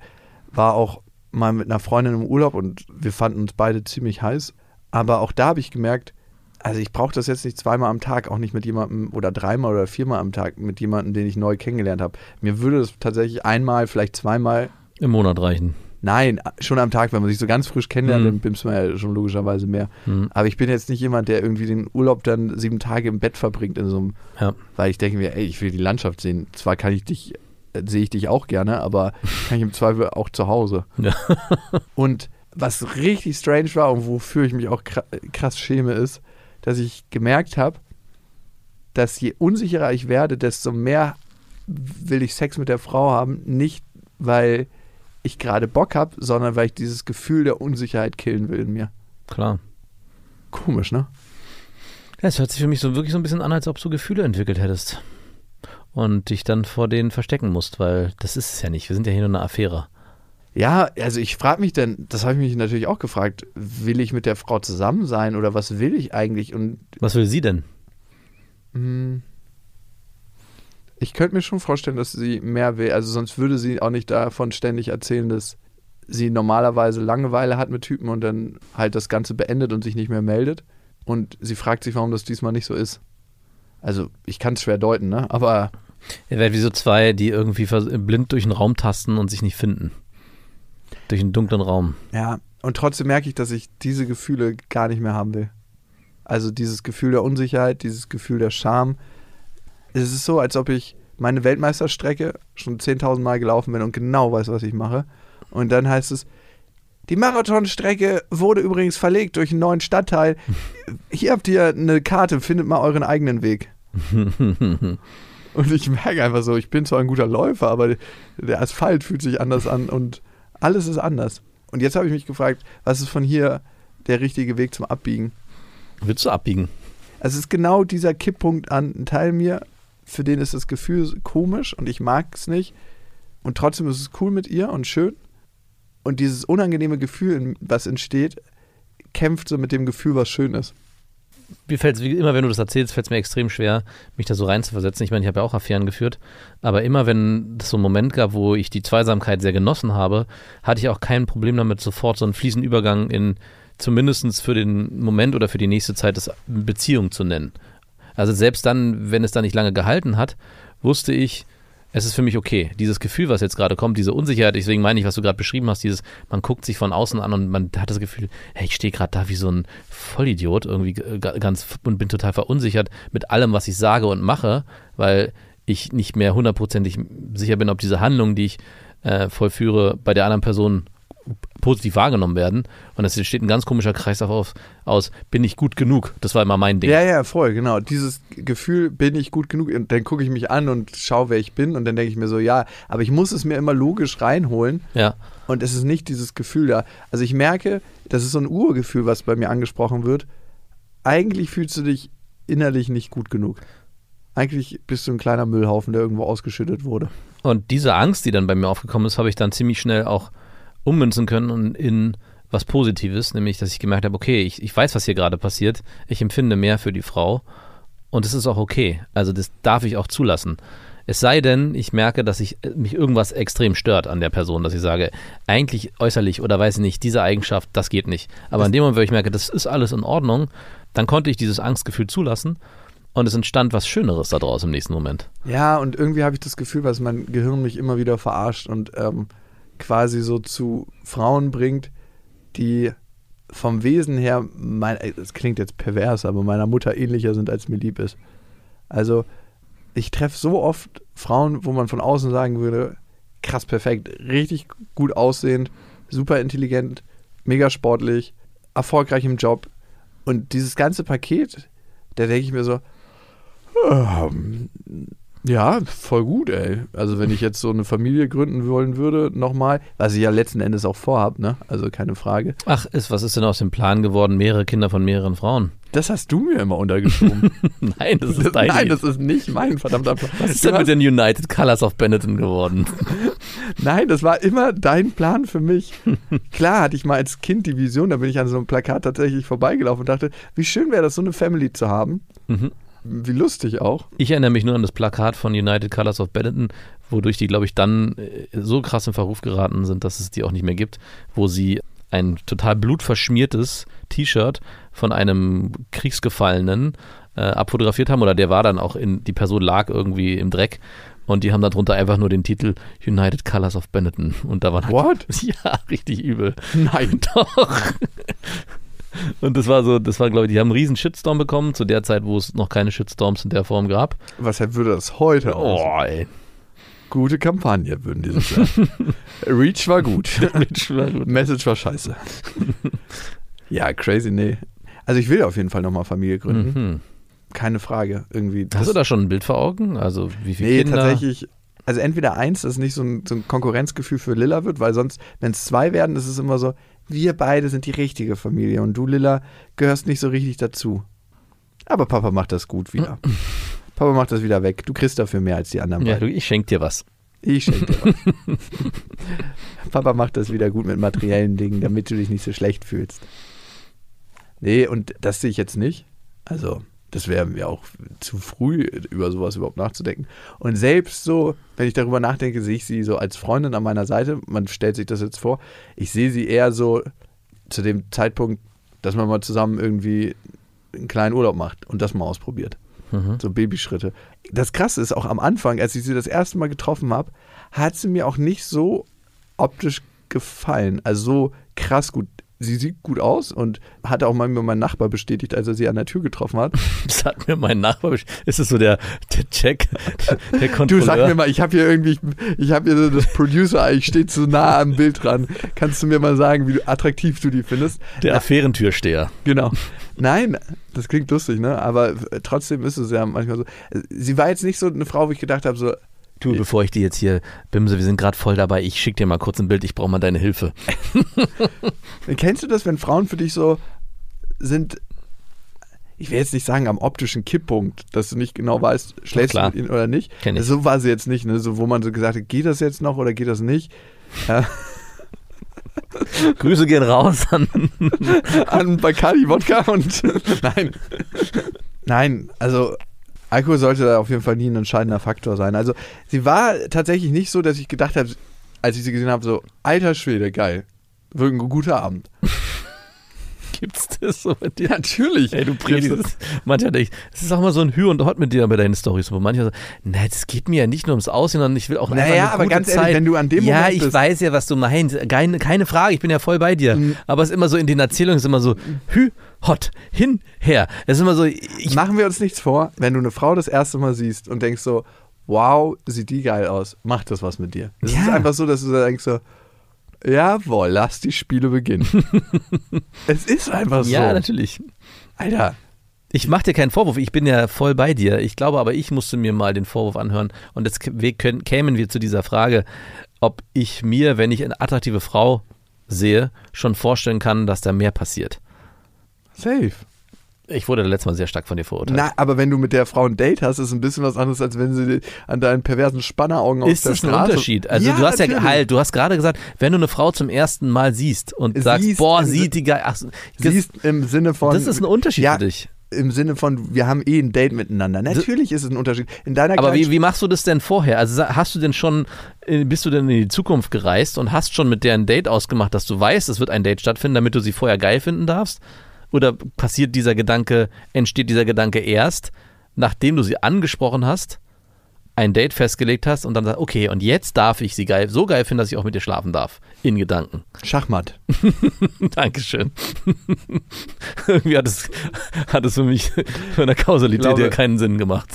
war auch mal mit einer Freundin im Urlaub und wir fanden uns beide ziemlich heiß. Aber auch da habe ich gemerkt, also ich brauche das jetzt nicht zweimal am Tag, auch nicht mit jemandem oder dreimal oder viermal am Tag mit jemandem, den ich neu kennengelernt habe. Mir würde das tatsächlich einmal, vielleicht zweimal Im Monat reichen. Nein, schon am Tag, wenn man sich so ganz frisch kennenlernt, Mhm. dann bimst man ja schon logischerweise mehr. Mhm. Aber ich bin jetzt nicht jemand, der irgendwie den Urlaub dann sieben Tage im Bett verbringt in so einem, Ja. weil ich denke mir, ey, ich will die Landschaft sehen. Zwar kann ich dich, äh, sehe ich dich auch gerne, aber kann ich im Zweifel auch zu Hause. Ja. Und was richtig strange war und wofür ich mich auch kra- krass schäme, ist, dass ich gemerkt habe, dass je unsicherer ich werde, desto mehr will ich Sex mit der Frau haben. Nicht, weil ich gerade Bock habe, sondern weil ich dieses Gefühl der Unsicherheit killen will in mir. Klar. Komisch, ne? Ja, es hört sich für mich so wirklich so ein bisschen an, als ob du Gefühle entwickelt hättest. Und dich dann vor denen verstecken musst, weil das ist es ja nicht. Wir sind ja hier nur eine Affäre. Ja, also ich frage mich dann, das habe ich mich natürlich auch gefragt, will ich mit der Frau zusammen sein oder was will ich eigentlich? Und Was will sie denn? mh, ich könnte mir schon vorstellen, dass sie mehr will. Also sonst würde sie auch nicht davon ständig erzählen, dass sie normalerweise Langeweile hat mit Typen und dann halt das Ganze beendet und sich nicht mehr meldet. Und sie fragt sich, warum das diesmal nicht so ist. Also ich kann es schwer deuten, ne? Aber Ihr werdet wie so zwei, die irgendwie blind durch den Raum tasten und sich nicht finden. Durch einen dunklen Raum. Ja, und trotzdem merke ich, dass ich diese Gefühle gar nicht mehr haben will. Also dieses Gefühl der Unsicherheit, dieses Gefühl der Scham. Es ist so, als ob ich meine Weltmeisterstrecke schon 10.000 Mal gelaufen bin und genau weiß, was ich mache. Und dann heißt es, die Marathonstrecke wurde übrigens verlegt durch einen neuen Stadtteil. Hier habt ihr eine Karte, findet mal euren eigenen Weg. Und ich merke einfach so, ich bin zwar ein guter Läufer, aber der Asphalt fühlt sich anders an und alles ist anders. Und jetzt habe ich mich gefragt, was ist von hier der richtige Weg zum Abbiegen? Willst du abbiegen? Also es ist genau dieser Kipppunkt an ein Teil mir, für den ist das Gefühl komisch und ich mag es nicht. Und trotzdem ist es cool mit ihr und schön. Und dieses unangenehme Gefühl, was entsteht, kämpft so mit dem Gefühl, was schön ist. Mir fällt es, immer wenn du das erzählst, fällt es mir extrem schwer, mich da so reinzuversetzen. Ich meine, ich habe ja auch Affären geführt, aber immer wenn es so einen Moment gab, wo ich die Zweisamkeit sehr genossen habe, hatte ich auch kein Problem damit, sofort so einen fließenden Übergang in zumindest für den Moment oder für die nächste Zeit das Beziehung zu nennen. Also selbst dann, wenn es dann nicht lange gehalten hat, wusste ich, es ist für mich okay. Dieses Gefühl, was jetzt gerade kommt, diese Unsicherheit, deswegen meine ich, was du gerade beschrieben hast, dieses, man guckt sich von außen an und man hat das Gefühl, hey, ich stehe gerade da wie so ein Vollidiot, irgendwie ganz und bin total verunsichert mit allem, was ich sage und mache, weil ich nicht mehr hundertprozentig sicher bin, ob diese Handlungen, die ich äh, vollführe, bei der anderen Person positiv wahrgenommen werden. Und es steht ein ganz komischer Kreislauf auf, aus, bin ich gut genug? Das war immer mein Ding. Ja, ja, voll, genau. Dieses Gefühl, bin ich gut genug? Und dann gucke ich mich an und schaue, wer ich bin. Und dann denke ich mir so, ja, aber ich muss es mir immer logisch reinholen. ja. Und es ist nicht dieses Gefühl da. Also ich merke, das ist so ein Urgefühl, was bei mir angesprochen wird. Eigentlich fühlst du dich innerlich nicht gut genug. Eigentlich bist du ein kleiner Müllhaufen, der irgendwo ausgeschüttet wurde. Und diese Angst, die dann bei mir aufgekommen ist, habe ich dann ziemlich schnell auch ummünzen können und in was Positives, nämlich, dass ich gemerkt habe, okay, ich, ich weiß, was hier gerade passiert, ich empfinde mehr für die Frau und es ist auch okay. Also das darf ich auch zulassen. Es sei denn, ich merke, dass ich, mich irgendwas extrem stört an der Person, dass ich sage, eigentlich äußerlich oder weiß ich nicht, diese Eigenschaft, das geht nicht. Aber in dem Moment, wo ich merke, das ist alles in Ordnung, dann konnte ich dieses Angstgefühl zulassen und es entstand was Schöneres daraus im nächsten Moment. Ja, und irgendwie habe ich das Gefühl, dass mein Gehirn mich immer wieder verarscht und ähm, quasi so zu Frauen bringt, die vom Wesen her, mein, es klingt jetzt pervers, aber meiner Mutter ähnlicher sind, als mir lieb ist. Also ich treffe so oft Frauen, wo man von außen sagen würde, krass perfekt, richtig gut aussehend, super intelligent, mega sportlich, erfolgreich im Job. Und dieses ganze Paket, da denke ich mir so, ähm, Ja, voll gut, ey. Also wenn ich jetzt so eine Familie gründen wollen würde, nochmal, was ich ja letzten Endes auch vorhab, ne? Also keine Frage. Ach, ist, was ist denn aus dem Plan geworden? Mehrere Kinder von mehreren Frauen. Das hast du mir immer untergeschoben. Nein, das ist dein Nein, das ist nicht mein verdammter Plan. Was ist denn mit den United Colors of Benetton geworden? Nein, das war immer dein Plan für mich. Klar hatte ich mal als Kind die Vision, da bin ich an so einem Plakat tatsächlich vorbeigelaufen und dachte, wie schön wäre das, so eine Family zu haben. Mhm. Wie lustig auch. Ich erinnere mich nur an das Plakat von United Colors of Benetton, wodurch die, glaube ich, dann äh, so krass in Verruf geraten sind, dass es die auch nicht mehr gibt, wo sie ein total blutverschmiertes T-Shirt von einem Kriegsgefallenen äh, abfotografiert haben oder der war dann auch in, die Person lag irgendwie im Dreck und die haben darunter einfach nur den Titel United Colors of Benetton und da waren halt, What? ja, richtig übel. Nein. Doch. Und das war so, das war, glaube ich, die haben einen riesen Shitstorm bekommen, zu der Zeit, wo es noch keine Shitstorms in der Form gab. Was würde das heute aus? Oh, ey. Gute Kampagne, würden die so sagen. Reach war gut. Message war scheiße. ja, crazy, nee. Also ich will auf jeden Fall nochmal Familie gründen. Mhm. Keine Frage. Irgendwie. Hast du da schon ein Bild vor Augen? Also wie viele Nee, Kinder? tatsächlich. Also entweder eins, dass es nicht so ein, so ein Konkurrenzgefühl für Lilla wird, weil sonst, wenn es zwei werden, ist es immer so, wir beide sind die richtige Familie und du, Lilla, gehörst nicht so richtig dazu. Aber Papa macht das gut wieder. Papa macht das wieder weg. Du kriegst dafür mehr als die anderen Ja, beiden. du, ich schenke dir was. Ich schenke dir was. Papa macht das wieder gut mit materiellen Dingen, damit du dich nicht so schlecht fühlst. Nee, und das sehe ich jetzt nicht. Also, das wäre mir auch zu früh, über sowas überhaupt nachzudenken. Und selbst so, wenn ich darüber nachdenke, sehe ich sie so als Freundin an meiner Seite. Man stellt sich das jetzt vor. Ich sehe sie eher so zu dem Zeitpunkt, dass man mal zusammen irgendwie einen kleinen Urlaub macht und das mal ausprobiert. Mhm. So Babyschritte. Das Krasse ist auch am Anfang, als ich sie das erste Mal getroffen habe, hat sie mir auch nicht so optisch gefallen. Also so krass gut. Sie sieht gut aus und hat auch mal mir mein Nachbar bestätigt, als er sie an der Tür getroffen hat. Das hat mir mein Nachbar besch- Ist es so der, der Check, der Du Kontrolleur? sag mir mal, ich habe hier irgendwie, ich habe hier so das Producer, ich stehe zu nah am Bild dran. Kannst du mir mal sagen, wie du, attraktiv du die findest? der Affärentürsteher. Genau. Nein, das klingt lustig, ne? Aber trotzdem ist es ja manchmal so. Sie war jetzt nicht so eine Frau, wo ich gedacht habe, so, Du, bevor ich dir jetzt hier, Bimse, wir sind gerade voll dabei, ich schick dir mal kurz ein Bild, ich brauche mal deine Hilfe. Kennst du das, wenn Frauen für dich so sind, ich will jetzt nicht sagen am optischen Kipppunkt, dass du nicht genau weißt, schläfst du mit ihnen oder nicht? Kenn ich. So war sie jetzt nicht, ne? so, wo man so gesagt hat, geht das jetzt noch oder geht das nicht? Ja, Grüße gehen raus an. an Bacardi Wodka und nein. Nein, also Alkohol sollte da auf jeden Fall nie ein entscheidender Faktor sein. Also sie war tatsächlich nicht so, dass ich gedacht habe, als ich sie gesehen habe, so, alter Schwede, geil. Wirklich ein guter Abend. Gibt's das so mit dir? Natürlich. Ey, du predigst. Mancher denkt, es ist auch mal so ein Hü und Hot mit dir bei deinen Storys, wo manche so, na, das geht mir ja nicht nur ums Aussehen, sondern ich will auch Naja, eine aber gute ganz Zeit. ehrlich, wenn du an dem ja, Moment ich bist- weiß ja, was du meinst. Keine, keine Frage, ich bin ja voll bei dir. Mhm. Aber es ist immer so in den Erzählungen ist immer so Hü, Hot, hin, her. Es ist immer so, ich, Machen wir uns nichts vor, wenn du eine Frau das erste Mal siehst und denkst so, wow, sieht die geil aus, macht das was mit dir. Es ist Ja. einfach so, dass du denkst so, jawohl, lass die Spiele beginnen. es ist einfach so. ja, natürlich. Alter, Ich mache dir keinen Vorwurf, ich bin ja voll bei dir. Ich glaube aber, ich musste mir mal den Vorwurf anhören. Und jetzt kämen wir zu dieser Frage, ob ich mir, wenn ich eine attraktive Frau sehe, schon vorstellen kann, dass da mehr passiert. Safe. Ich wurde letztes Mal sehr stark von dir verurteilt. Na, aber wenn du mit der Frau ein Date hast, ist ein bisschen was anderes, als wenn sie an deinen perversen Spanneraugen aus ist der das ein Straße... Unterschied? Also Ja, du hast ja natürlich. halt, du hast gerade gesagt, wenn du eine Frau zum ersten Mal siehst und Siehst sagst, boah, sieht die geil, ach, Siehst im Sinne von... das ist ein Unterschied ja, für dich. im Sinne von, wir haben eh ein Date miteinander. Natürlich ist es ein Unterschied. In deiner Aber wie, wie machst du das denn vorher? Also hast du denn schon, äh, bist du denn in die Zukunft gereist und hast schon mit der ein Date ausgemacht, dass du weißt, es wird ein Date stattfinden, damit du sie vorher geil finden darfst? Oder passiert dieser Gedanke, entsteht dieser Gedanke erst, nachdem du sie angesprochen hast, ein Date festgelegt hast und dann sagst, okay, und jetzt darf ich sie geil, so geil finden, dass ich auch mit ihr schlafen darf. In Gedanken. Schachmatt. Dankeschön. Irgendwie hat es, hat es für mich von der Kausalität her keinen Sinn gemacht.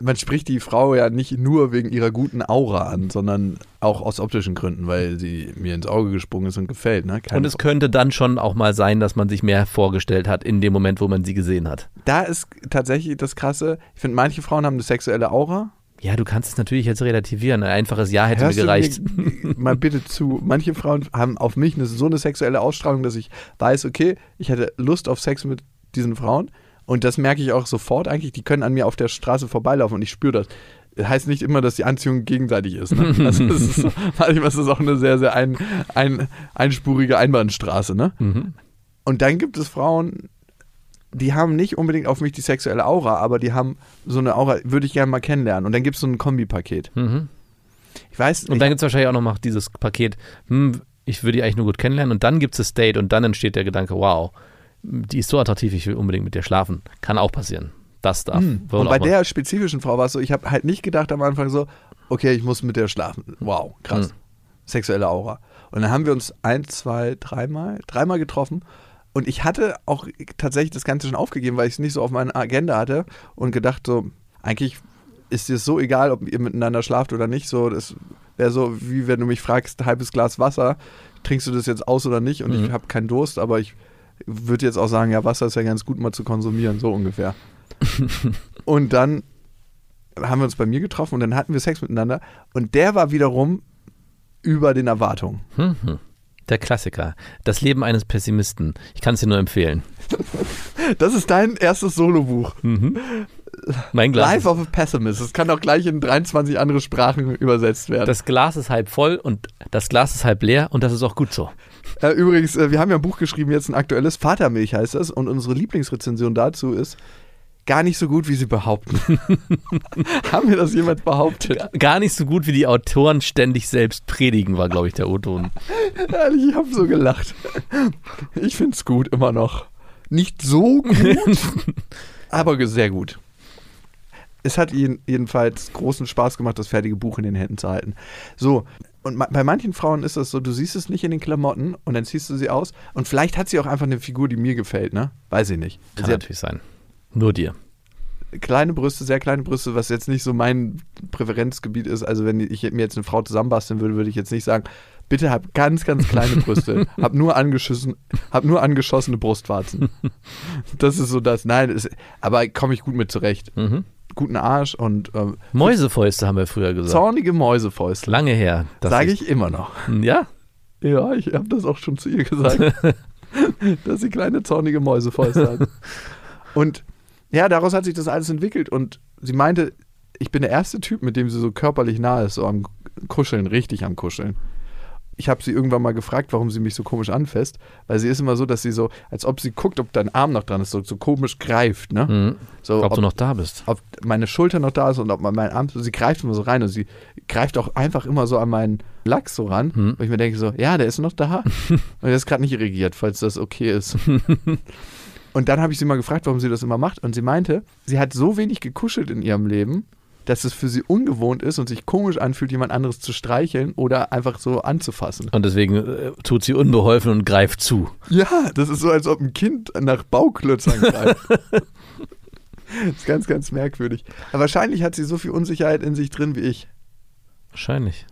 Man spricht die Frau ja nicht nur wegen ihrer guten Aura an, sondern auch aus optischen Gründen, weil sie mir ins Auge gesprungen ist und gefällt. Ne? Keine Und es könnte dann schon auch mal sein, dass man sich mehr vorgestellt hat in dem Moment, wo man sie gesehen hat. da ist tatsächlich das Krasse. Ich finde, manche Frauen haben eine sexuelle Aura. Ja, du kannst es natürlich jetzt relativieren. Ein einfaches Ja hätte Hörst mir gereicht. mir mal bitte zu. Manche Frauen haben auf mich eine, so eine sexuelle Ausstrahlung, dass ich weiß, okay, ich hätte Lust auf Sex mit diesen Frauen. Und das merke ich auch sofort eigentlich. Die können an mir auf der Straße vorbeilaufen und ich spüre das. Das heißt nicht immer, dass die Anziehung gegenseitig ist. Ne? Also es ist so, manchmal ist es auch eine sehr, sehr ein, ein, einspurige Einbahnstraße. Ne? Mhm. Und dann gibt es Frauen, die haben nicht unbedingt auf mich die sexuelle Aura, aber die haben so eine Aura, würde ich gerne mal kennenlernen. Und dann gibt es so ein Kombipaket. Mhm. Ich weiß Und dann gibt es wahrscheinlich auch noch mal dieses Paket, hm, ich würde die eigentlich nur gut kennenlernen. Und dann gibt es das Date und dann entsteht der Gedanke, wow, die ist so attraktiv, ich will unbedingt mit dir schlafen. Kann auch passieren. Das darf Hm. Und bei der spezifischen Frau war es so, ich habe halt nicht gedacht am Anfang so, okay, ich muss mit der schlafen. Wow, krass. Hm. Sexuelle Aura. Und dann haben wir uns ein, zwei, dreimal, dreimal getroffen. Und ich hatte auch tatsächlich das Ganze schon aufgegeben, weil ich es nicht so auf meiner Agenda hatte und gedacht so, eigentlich ist dir so egal, ob ihr miteinander schlaft oder nicht. So, das wäre so, wie wenn du mich fragst, halbes Glas Wasser, trinkst du das jetzt aus oder nicht? Und ich Mhm. habe keinen Durst, aber ich würde jetzt auch sagen, ja, Wasser ist ja ganz gut mal zu konsumieren, so ungefähr. und dann haben wir uns bei mir getroffen und dann hatten wir Sex miteinander und der war wiederum über den Erwartungen. Mhm. Der Klassiker. Das Leben eines Pessimisten. Ich kann es dir nur empfehlen. Das ist dein erstes Solobuch. Mein Glas. Life of a Pessimist. Das kann auch gleich in 23 andere Sprachen übersetzt werden. das Glas ist halb voll und das Glas ist halb leer und das ist auch gut so. Äh, übrigens, äh, wir haben ja ein Buch geschrieben, jetzt ein aktuelles, Vatermilch heißt das, und unsere Lieblingsrezension dazu ist, gar nicht so gut, wie sie behaupten. haben wir das jemals behauptet? Gar nicht so gut, wie die Autoren ständig selbst predigen, war, glaube ich, der O-Ton. Ehrlich, ich habe so gelacht. Ich finde es gut, immer noch. Nicht so gut, aber sehr gut. Es hat jeden, jedenfalls großen Spaß gemacht, das fertige Buch in den Händen zu halten. So, und ma bei manchen Frauen ist das so, du siehst es nicht in den Klamotten und dann ziehst du sie aus und vielleicht hat sie auch einfach eine Figur, die mir gefällt, ne? Weiß ich nicht. Kann sie natürlich sein. Nur dir. kleine Brüste, sehr kleine Brüste, was jetzt nicht so mein Präferenzgebiet ist. Also wenn ich mir jetzt eine Frau zusammenbasteln würde, würde ich jetzt nicht sagen, bitte hab ganz, ganz kleine Brüste. hab nur angeschissen, hab nur angeschossene Brustwarzen. Das ist so das. Nein, ist, aber komme ich gut mit zurecht. Mhm. Guten Arsch und ähm, Mäusefäuste haben wir früher gesagt. zornige Mäusefäuste. Lange her. Das Sage ich immer noch. Ja. Ja, ich habe das auch schon zu ihr gesagt, dass sie kleine zornige Mäusefäuste hat. Und ja, daraus hat sich das alles entwickelt. Und sie meinte, ich bin der erste Typ, mit dem sie so körperlich nah ist, so am Kuscheln, richtig am Kuscheln. Ich habe sie irgendwann mal gefragt, warum sie mich so komisch anfasst, weil sie ist immer so, dass sie so, als ob sie guckt, ob dein Arm noch dran ist, so, so komisch greift, ne? Mhm. So, Ob du noch da bist. ob meine Schulter noch da ist und ob mein Arm, sie greift immer so rein und sie greift auch einfach immer so an meinen Lachs so ran, Hm. wo ich mir denke so, ja, der ist noch da und der ist gerade nicht irrigiert, falls das okay ist. und dann habe ich sie mal gefragt, warum sie das immer macht und sie meinte, sie hat so wenig gekuschelt in ihrem Leben, dass es für sie ungewohnt ist und sich komisch anfühlt, jemand anderes zu streicheln oder einfach so anzufassen. Und deswegen äh, tut sie unbeholfen und greift zu. Ja, das ist so, als ob ein Kind nach Bauklötzern greift. das ist ganz, ganz merkwürdig. Aber wahrscheinlich hat sie so viel Unsicherheit in sich drin wie ich. Wahrscheinlich.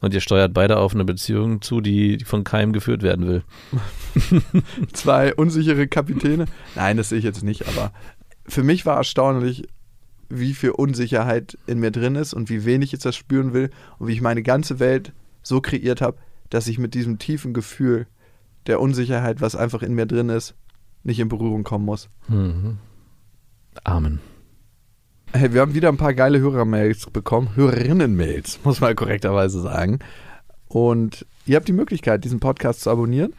Und ihr steuert beide auf eine Beziehung zu, die von keinem geführt werden will. Zwei unsichere Kapitäne. Nein, das sehe ich jetzt nicht, aber für mich war erstaunlich, wie viel Unsicherheit in mir drin ist und wie wenig ich das spüren will und wie ich meine ganze Welt so kreiert habe, dass ich mit diesem tiefen Gefühl der Unsicherheit, was einfach in mir drin ist, nicht in Berührung kommen muss. Mhm. Amen. Hey, wir haben wieder ein paar geile Hörermails bekommen. Hörerinnen-Mails, muss man korrekterweise sagen. Und ihr habt die Möglichkeit, diesen Podcast zu abonnieren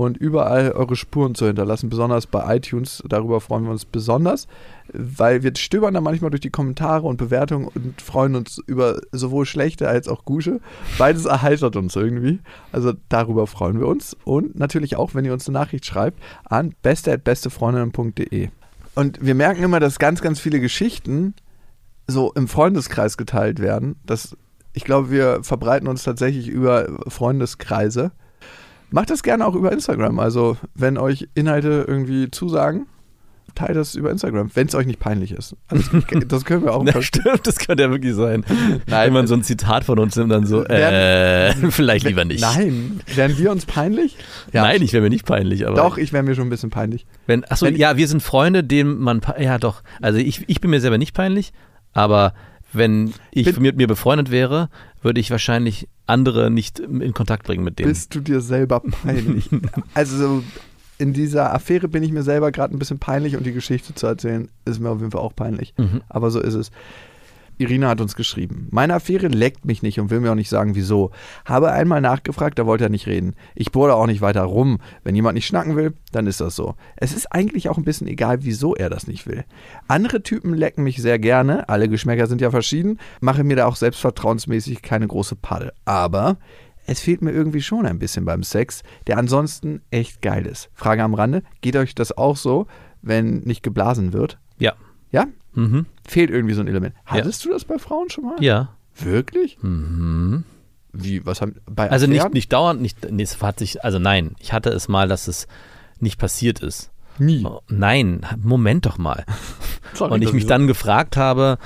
und überall eure Spuren zu hinterlassen, besonders bei iTunes. Darüber freuen wir uns besonders, weil wir stöbern da manchmal durch die Kommentare und Bewertungen und freuen uns über sowohl schlechte als auch gute. Beides erheitert uns irgendwie. Also darüber freuen wir uns. Und natürlich auch, wenn ihr uns eine Nachricht schreibt, an beste.bestefreundinnen.de. Und wir merken immer, dass ganz, ganz viele Geschichten so im Freundeskreis geteilt werden. Das, ich glaube, wir verbreiten uns tatsächlich über Freundeskreise. Macht das gerne auch über Instagram. Also, wenn euch Inhalte irgendwie zusagen, teilt das über Instagram, wenn es euch nicht peinlich ist. Also, das können wir auch. Ja, stimmt, das könnte ja wirklich sein. Nein, Wenn man so ein Zitat von uns nimmt, dann so, äh, vielleicht lieber nicht. Nein, wären wir uns peinlich? Nein, ich wäre mir nicht peinlich, aber. Doch, ich wäre mir schon ein bisschen peinlich. Wenn, achso, Wenn- ja, wir sind Freunde, denen man, ja doch, also ich, ich bin mir selber nicht peinlich, aber wenn ich Bin- mit mir befreundet wäre, würde ich wahrscheinlich andere nicht in Kontakt bringen mit denen. Bist du dir selber peinlich? also so in dieser Affäre bin ich mir selber gerade ein bisschen peinlich und die Geschichte zu erzählen ist mir auf jeden Fall auch peinlich. Mhm. Aber so ist es. Irina hat uns geschrieben. Meine Affäre leckt mich nicht und will mir auch nicht sagen, wieso. Habe einmal nachgefragt, da wollte er nicht reden. Ich bohre auch nicht weiter rum. Wenn jemand nicht schnacken will, dann ist das so. Es ist eigentlich auch ein bisschen egal, wieso er das nicht will. Andere Typen lecken mich sehr gerne. Alle Geschmäcker sind ja verschieden. Mache mir da auch selbstvertrauensmäßig keine große Palle. Aber es fehlt mir irgendwie schon ein bisschen beim Sex, der ansonsten echt geil ist. Frage am Rande, geht euch das auch so, wenn nicht geblasen wird? Ja. Ja? Mhm. Fehlt irgendwie so ein Element. Hattest du das bei Frauen schon mal? Ja. Wirklich? Mhm. Wie, was haben, bei Also nicht, Affären? nicht dauernd, nicht, nee, es hat sich, also nein, ich hatte es mal, dass es nicht passiert ist. Nie. Oh, Nein, Moment doch mal. Sorry, Und ich mich so- dann gefragt habe,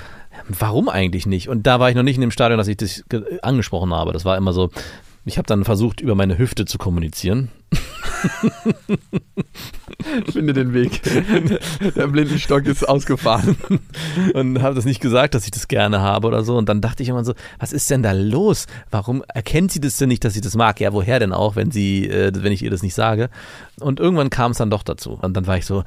warum eigentlich nicht? Und da war ich noch nicht in dem Stadion, dass ich das ge- angesprochen habe. Das war immer so, ich habe dann versucht, über meine Hüfte zu kommunizieren. Finde den Weg. Der Blindenstock ist ausgefahren. und habe das nicht gesagt, dass ich das gerne habe oder so. Und dann dachte ich immer so, was ist denn da los? Warum erkennt sie das denn nicht, dass sie das mag? Ja, woher denn auch, wenn sie, äh, wenn ich ihr das nicht sage? Und irgendwann kam es dann doch dazu. Und dann war ich so,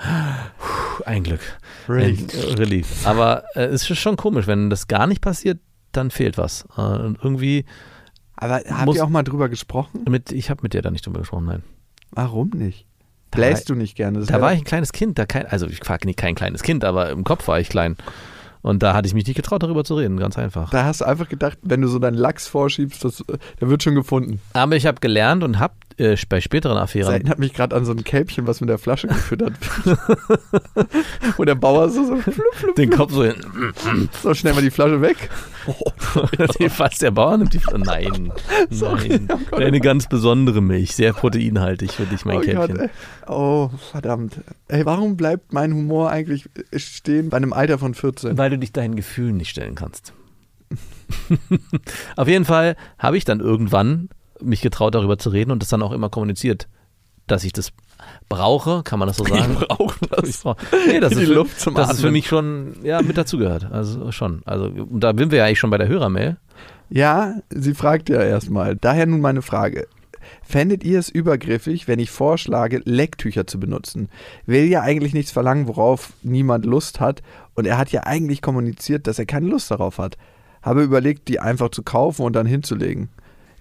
ein Glück. Relief. Ein, äh, Relief. Aber äh, es ist schon komisch, wenn das gar nicht passiert, dann fehlt was. Äh, und irgendwie Aber habt ihr auch mal drüber gesprochen? mit, ich habe mit dir da nicht drüber gesprochen, nein. Warum nicht? Da Bläst du nicht gerne? Das Da war ich ein kleines Kind, da kein, also ich war nicht kein kleines Kind, aber im Kopf war ich klein. Und da hatte ich mich nicht getraut, darüber zu reden, ganz einfach. Da hast du einfach gedacht, wenn du so deinen Lachs vorschiebst, das, der wird schon gefunden. Aber ich habe gelernt und habe äh, bei späteren Das Affären. erinnert mich gerade an so ein Kälbchen, was mit der Flasche gefüttert wird. Wo der Bauer so, so, flup, flup, Den Kopf so, so schnell mal die Flasche weg. fast der Bauer nimmt die. Nein, Sorry, nein. oh Gott. Eine ganz besondere Milch, sehr proteinhaltig für dich, mein oh Gott, Käppchen. ey. Oh, verdammt. Ey, warum bleibt mein Humor eigentlich stehen bei einem Alter von 14? Weil du dich deinen Gefühlen nicht stellen kannst. Auf jeden Fall habe ich dann irgendwann mich getraut, darüber zu reden und das dann auch immer kommuniziert, dass ich das brauche, kann man das so sagen? Ich brauche das. Ich brauch- nee, das Die ist für, Luft zum Das ist für mich schon ja, mit dazugehört. Also schon. Also und da sind wir ja eigentlich schon bei der Hörermail. Ja, sie fragt ja erstmal. Daher nun meine Frage. Fändet ihr es übergriffig, wenn ich vorschlage, Lecktücher zu benutzen? Will ja eigentlich nichts verlangen, worauf niemand Lust hat. Und er hat ja eigentlich kommuniziert, dass er keine Lust darauf hat. Habe überlegt, die einfach zu kaufen und dann hinzulegen.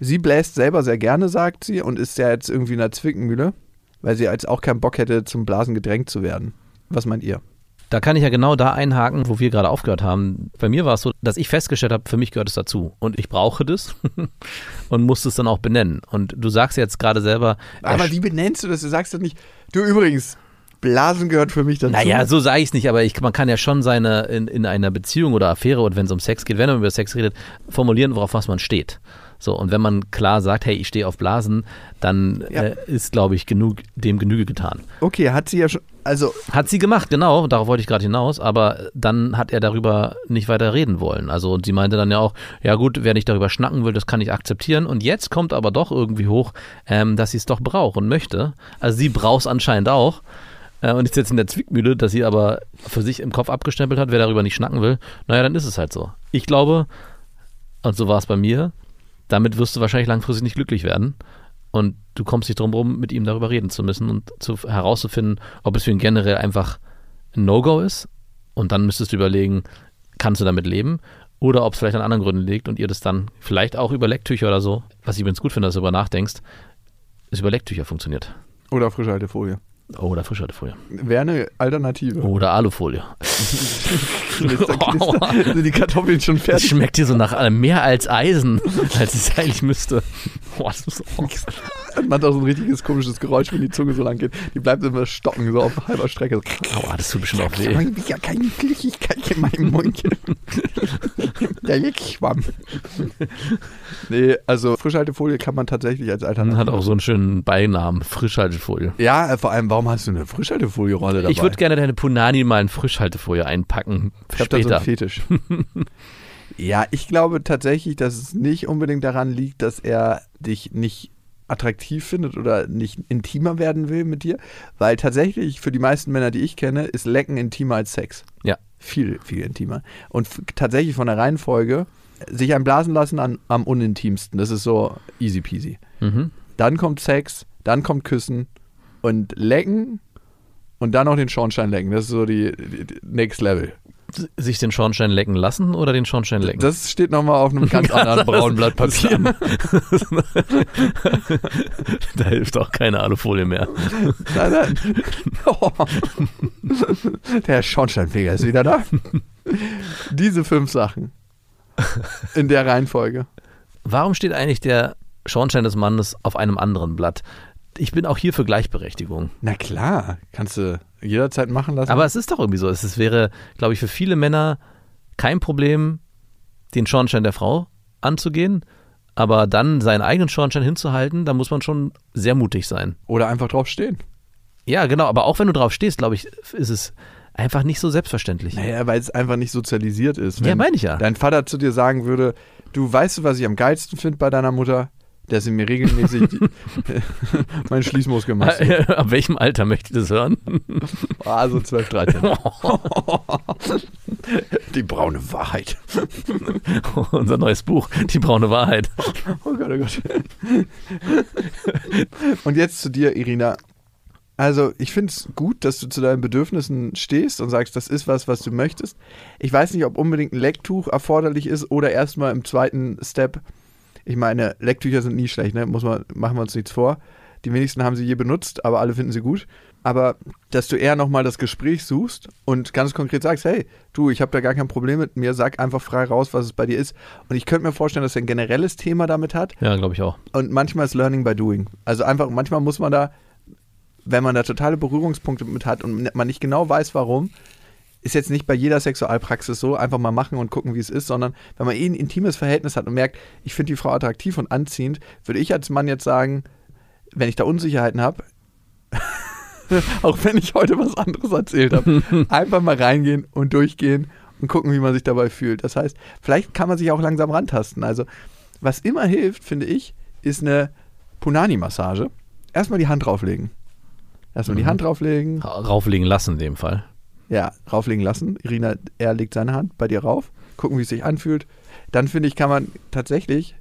Sie bläst selber sehr gerne, sagt sie, und ist ja jetzt irgendwie in der Zwickmühle, weil sie jetzt auch keinen Bock hätte, zum Blasen gedrängt zu werden. Was meint ihr? Da kann ich ja genau da einhaken, wo wir gerade aufgehört haben. Bei mir war es so, dass ich festgestellt habe, für mich gehört es dazu. Und ich brauche das und muss es dann auch benennen. Und du sagst jetzt gerade selber. Aber er- wie benennst du das? Du sagst doch nicht, du übrigens, Blasen gehört für mich dazu. Naja, so sage ich es nicht, aber ich, man kann ja schon seine in, in einer Beziehung oder Affäre und wenn es um Sex geht, wenn man über Sex redet, formulieren, worauf was man steht. So, und wenn man klar sagt, hey, ich stehe auf Blasen, dann Ja. äh, ist, glaube ich, genug, dem Genüge getan. Okay, hat sie ja schon, also Hat sie gemacht, genau, darauf wollte ich gerade hinaus, aber dann hat er darüber nicht weiter reden wollen. Also und sie meinte dann ja auch, ja gut, wer nicht darüber schnacken will, das kann ich akzeptieren. Und jetzt kommt aber doch irgendwie hoch, ähm, dass sie es doch braucht und möchte. Also sie braucht es anscheinend auch. Äh, und ist jetzt in der Zwickmühle, dass sie aber für sich im Kopf abgestempelt hat, wer darüber nicht schnacken will. Naja, dann ist es halt so. Ich glaube, und so war es bei mir, damit wirst du wahrscheinlich langfristig nicht glücklich werden. Und du kommst nicht drum rum, mit ihm darüber reden zu müssen und zu, herauszufinden, ob es für ihn generell einfach ein No-Go ist. Und dann müsstest du überlegen, kannst du damit leben? Oder ob es vielleicht an anderen Gründen liegt und ihr das dann vielleicht auch über Lecktücher oder so, was ich übrigens gut finde, dass du darüber nachdenkst, es über Lecktücher funktioniert. oder Frischhaltefolie. Oder Frischhaltefolie. Wäre eine Alternative. Oder Alufolie. Knister, knister. Sind die Kartoffeln schon Das fertig? schmeckt hier so nach mehr als Eisen, als es eigentlich müsste. Boah, das ist oh. Und macht auch so ein richtiges komisches Geräusch, wenn die Zunge so lang geht. Die bleibt immer stocken, so auf halber Strecke. Aua, das tut bestimmt auch Ich weh. habe ja keine Flüssigkeit in meinem Mund. Der Leckschwamm. Nee, also Frischhaltefolie kann man tatsächlich als Alternative. Hat auch so einen schönen Beinamen, Frischhaltefolie. Ja, vor allem, warum hast du eine Frischhaltefolie-Rolle dabei? Ich würde gerne deine Punani mal in Frischhaltefolie einpacken. Ich habe da so einen Fetisch. ja, ich glaube tatsächlich, dass es nicht unbedingt daran liegt, dass er dich nicht attraktiv findet oder nicht intimer werden will mit dir, weil tatsächlich für die meisten Männer, die ich kenne, ist Lecken intimer als Sex. Ja. Viel, viel intimer. Und tatsächlich von der Reihenfolge, sich einblasen lassen an, am unintimsten. Das ist so easy peasy. Mhm. Dann kommt Sex, dann kommt Küssen und Lecken und dann noch den Schornstein lecken. Das ist so die, die, die Next Level. Sich den Schornstein lecken lassen oder den Schornstein lecken? Das steht nochmal auf einem ganz anderen braunen Blatt Papier. da hilft auch keine Alufolie mehr. Nein, nein. Oh. Der Schornsteinfeger ist wieder da. Diese fünf Sachen. In der Reihenfolge. Warum steht eigentlich der Schornstein des Mannes auf einem anderen Blatt? Ich bin auch hier für Gleichberechtigung. Na klar, kannst du jederzeit machen lassen. Aber es ist doch irgendwie so. Es wäre, glaube ich, für viele Männer kein Problem, den Schornstein der Frau anzugehen. Aber dann seinen eigenen Schornstein hinzuhalten, da muss man schon sehr mutig sein. Oder einfach drauf stehen. Ja, genau. Aber auch wenn du drauf stehst, glaube ich, ist es einfach nicht so selbstverständlich. Naja, weil es einfach nicht sozialisiert ist. Ja, meine ich ja. Dein Vater zu dir sagen würde, du weißt was ich am geilsten finde bei deiner Mutter? Dass sie mir regelmäßig die, meinen Schließmuskel macht. Ab welchem Alter möchte ich das hören? Also 12, 13. Die braune Wahrheit. Unser neues Buch, Die braune Wahrheit. Oh Gott, oh Gott. Und jetzt zu dir, Irina. Also, ich finde es gut, dass du zu deinen Bedürfnissen stehst und sagst, das ist was, was du möchtest. Ich weiß nicht, ob unbedingt ein Lecktuch erforderlich ist oder erstmal im zweiten Step. Ich meine, Lecktücher sind nie schlecht, ne? Muss man, machen wir uns nichts vor. Die wenigsten haben sie je benutzt, aber alle finden sie gut. Aber dass du eher nochmal das Gespräch suchst und ganz konkret sagst, hey, du, ich habe da gar kein Problem mit mir, sag einfach frei raus, was es bei dir ist. Und ich könnte mir vorstellen, dass er ein generelles Thema damit hat, Ja, glaube ich auch. und manchmal ist Learning by Doing. Also einfach, manchmal muss man da, wenn man da totale Berührungspunkte mit hat und man nicht genau weiß, warum, ist jetzt nicht bei jeder Sexualpraxis so, einfach mal machen und gucken, wie es ist, sondern wenn man eh ein intimes Verhältnis hat und merkt, ich finde die Frau attraktiv und anziehend, würde ich als Mann jetzt sagen, wenn ich da Unsicherheiten habe, auch wenn ich heute was anderes erzählt habe, einfach mal reingehen und durchgehen und gucken, wie man sich dabei fühlt. Das heißt, vielleicht kann man sich auch langsam rantasten. Also, was immer hilft, finde ich, ist eine Punani-Massage. Erstmal die Hand drauflegen. Erstmal die Mhm. Hand drauflegen. Rauflegen lassen in dem Fall. Ja, rauflegen lassen. Irina, er legt seine Hand bei dir rauf. Gucken, wie es sich anfühlt. Dann finde ich, kann man tatsächlich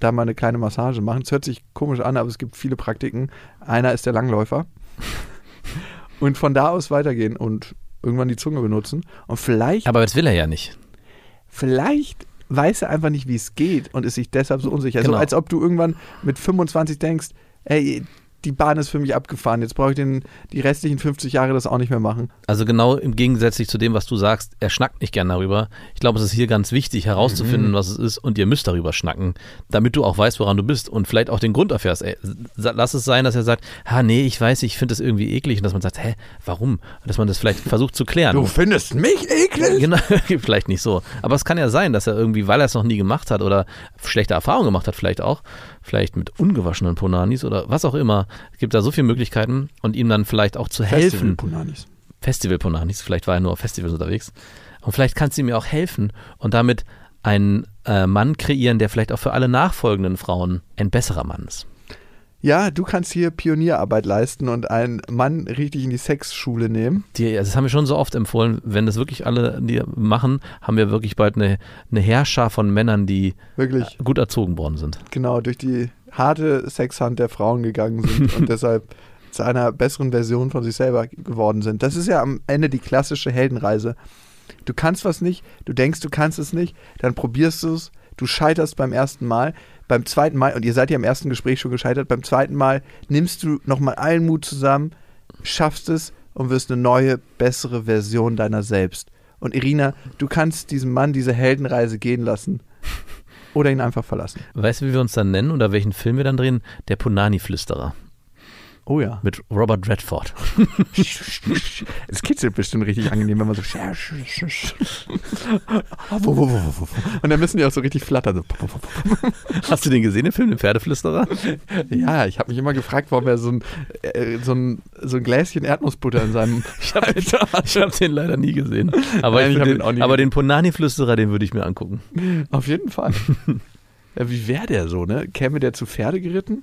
da mal eine kleine Massage machen. Es hört sich komisch an, aber es gibt viele Praktiken. Einer ist der Langläufer. und von da aus weitergehen und irgendwann die Zunge benutzen. Und vielleicht, Aber das will er ja nicht. vielleicht weiß er einfach nicht, wie es geht und ist sich deshalb so unsicher. Genau. So als ob du irgendwann mit 25 denkst, ey, die Bahn ist für mich abgefahren. Jetzt brauche ich den, die restlichen 50 Jahre das auch nicht mehr machen. Also genau im Gegensatz zu dem, was du sagst, er schnackt nicht gern darüber. Ich glaube, es ist hier ganz wichtig herauszufinden, was es ist und ihr müsst darüber schnacken, damit du auch weißt, woran du bist und vielleicht auch den Grund erfährst. Ey, lass es sein, dass er sagt, ha nee, ich weiß, ich finde das irgendwie eklig und dass man sagt, hä, warum? Dass man das vielleicht versucht zu klären. Du findest mich eklig? Genau, vielleicht nicht so. Aber es kann ja sein, dass er irgendwie, weil er es noch nie gemacht hat oder schlechte Erfahrungen gemacht hat, vielleicht auch, vielleicht mit ungewaschenen Ponanis oder was auch immer. Es gibt da so viele Möglichkeiten und ihm dann vielleicht auch zu helfen. Punanis. Festival Ponanis, vielleicht war er nur auf Festivals unterwegs. Und vielleicht kannst du ihm ja auch helfen und damit einen äh, Mann kreieren, der vielleicht auch für alle nachfolgenden Frauen ein besserer Mann ist. Ja, du kannst hier Pionierarbeit leisten und einen Mann richtig in die Sexschule nehmen. Die, das haben wir schon so oft empfohlen, wenn das wirklich alle machen, haben wir wirklich bald eine, eine Herrscher von Männern, die Wirklich, gut erzogen worden sind. genau, durch die harte Sexhand der Frauen gegangen sind und deshalb zu einer besseren Version von sich selber geworden sind. Das ist ja am Ende die klassische Heldenreise. Du kannst was nicht, du denkst, du kannst es nicht, dann probierst du es, du scheiterst beim ersten Mal, beim zweiten Mal, und ihr seid ja im ersten Gespräch schon gescheitert, beim zweiten Mal nimmst du nochmal allen Mut zusammen, schaffst es und wirst eine neue, bessere Version deiner selbst. Und Irina, du kannst diesem Mann diese Heldenreise gehen lassen. oder ihn einfach verlassen. Weißt du, wie wir uns dann nennen oder welchen Film wir dann drehen? Der Punani-Flüsterer Oh ja. mit Robert Redford. Es kitzelt bestimmt richtig angenehm, wenn man so. Und dann müssen die auch so richtig flattern. Hast du den gesehen, den Film, den Pferdeflüsterer? Ja, ich habe mich immer gefragt, warum er so ein, äh, so ein, so ein Gläschen Erdnussbutter in seinem. Ich habe den, ich hab den leider nie gesehen. Aber, Nein, ich ich nie den, aber den Punani-Flüsterer, den würde ich mir angucken. Auf jeden Fall. Wie wäre der so, ne? Käme der zu Pferde geritten?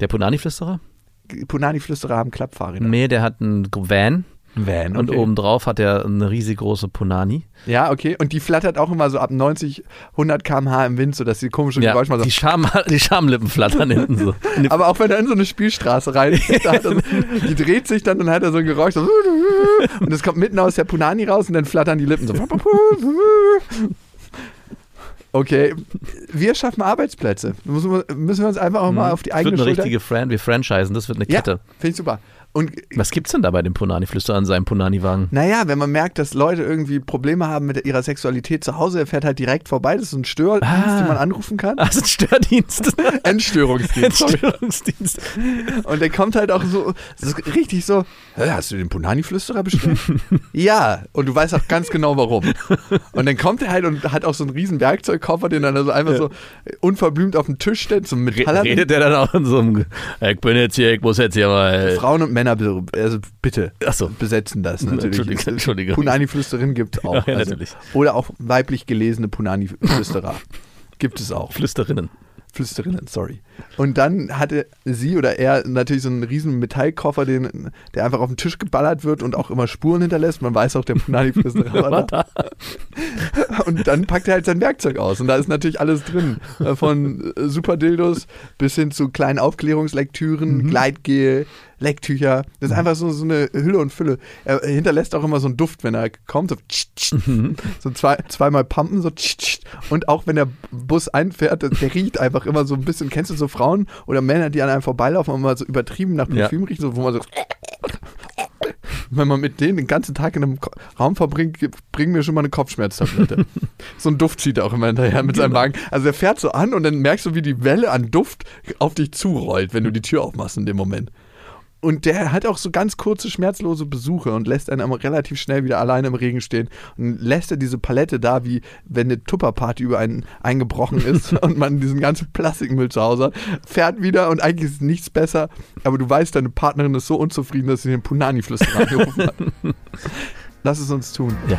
Der Punani-Flüsterer? Punani-Flüsterer haben Klappfahrräder. Nee, der hat einen Van Van, und obendrauf hat er eine riesig große Punani. Ja, okay. Und die flattert auch immer so ab 90, 100 km/h im Wind, so dass die komische Ja, Geräusche mal so. die, Scham, die Schamlippen flattern hinten so. Aber auch wenn er in so eine Spielstraße rein, da hat er so, die dreht sich dann und hat er so ein Geräusch so, und es kommt mitten aus der Punani raus und dann flattern die Lippen so. Okay, wir schaffen Arbeitsplätze. Müssen wir, müssen wir uns einfach auch mal auf die Das wird eigene eine Schulter... richtige Fran wir franchisen, das wird eine ja, Kette. finde ich super. Und Was gibt's denn da bei dem Punani-Flüsterer an seinem Punani-Wagen? naja, wenn man merkt, dass Leute irgendwie Probleme haben mit ihrer Sexualität zu Hause, er fährt halt direkt vorbei. Das ist ein Stördienst, Ah. den man anrufen kann. Das ist ein Stördienst. Entstörungsdienst. Entstörungsdienst. Und der kommt halt auch so, das ist richtig so, "Hä, hast du den Punani-Flüsterer bestellt? ja, und du weißt auch ganz genau warum. Und dann kommt er halt und hat auch so einen riesen Werkzeugkoffer, den dann also einfach so unverblümt auf dem Tisch stellt, so ein Metaller. Redet der dann auch in so einem, ich bin jetzt hier, ich muss jetzt hier mal. Frauen und Männer, be- also bitte, so. besetzen das natürlich. Entschuldige. Punani-Flüsterin gibt es auch. Ja, ja, also. Oder auch weiblich gelesene Punani-Flüsterer. gibt es auch. Flüsterinnen. Flüsterinnen, sorry. Und dann hatte sie oder er natürlich so einen riesen Metallkoffer, den, der einfach auf den Tisch geballert wird und auch immer Spuren hinterlässt. Man weiß auch, der Punani-Flüsterer war da. Und dann packt er halt sein Werkzeug aus. Und da ist natürlich alles drin. Äh, Von äh, Superdildos bis hin zu kleinen Aufklärungslektüren, Gleitgel, Lecktücher. Das ist einfach so, so eine Hülle und Fülle. Er hinterlässt auch immer so einen Duft, wenn er kommt. So, tsch, tsch, so zwei, zweimal pumpen, so tsch. Und auch wenn der Bus einfährt, der riecht einfach immer so ein bisschen. Kennst du so Frauen oder Männer, die an einem vorbeilaufen und mal so übertrieben nach Ja. Parfüm riechen, so, wo man so wenn man mit denen den ganzen Tag in einem Ko- Raum verbringt, bringen mir schon mal eine Kopfschmerztablette. so ein Duft zieht er auch immer hinterher mit seinem Wagen. Also er fährt so an und dann merkst du, wie die Welle an Duft auf dich zurollt, wenn du die Tür aufmachst in dem Moment. Und der hat auch so ganz kurze, schmerzlose Besuche und lässt einen aber relativ schnell wieder alleine im Regen stehen. Und lässt er diese Palette da, wie wenn eine Tupperparty über einen eingebrochen ist und man diesen ganzen Plastikmüll zu Hause hat, fährt wieder und eigentlich ist nichts besser. Aber du weißt, deine Partnerin ist so unzufrieden, dass sie den Punani-Flüsterer angerufen hat. Lass es uns tun. Ja.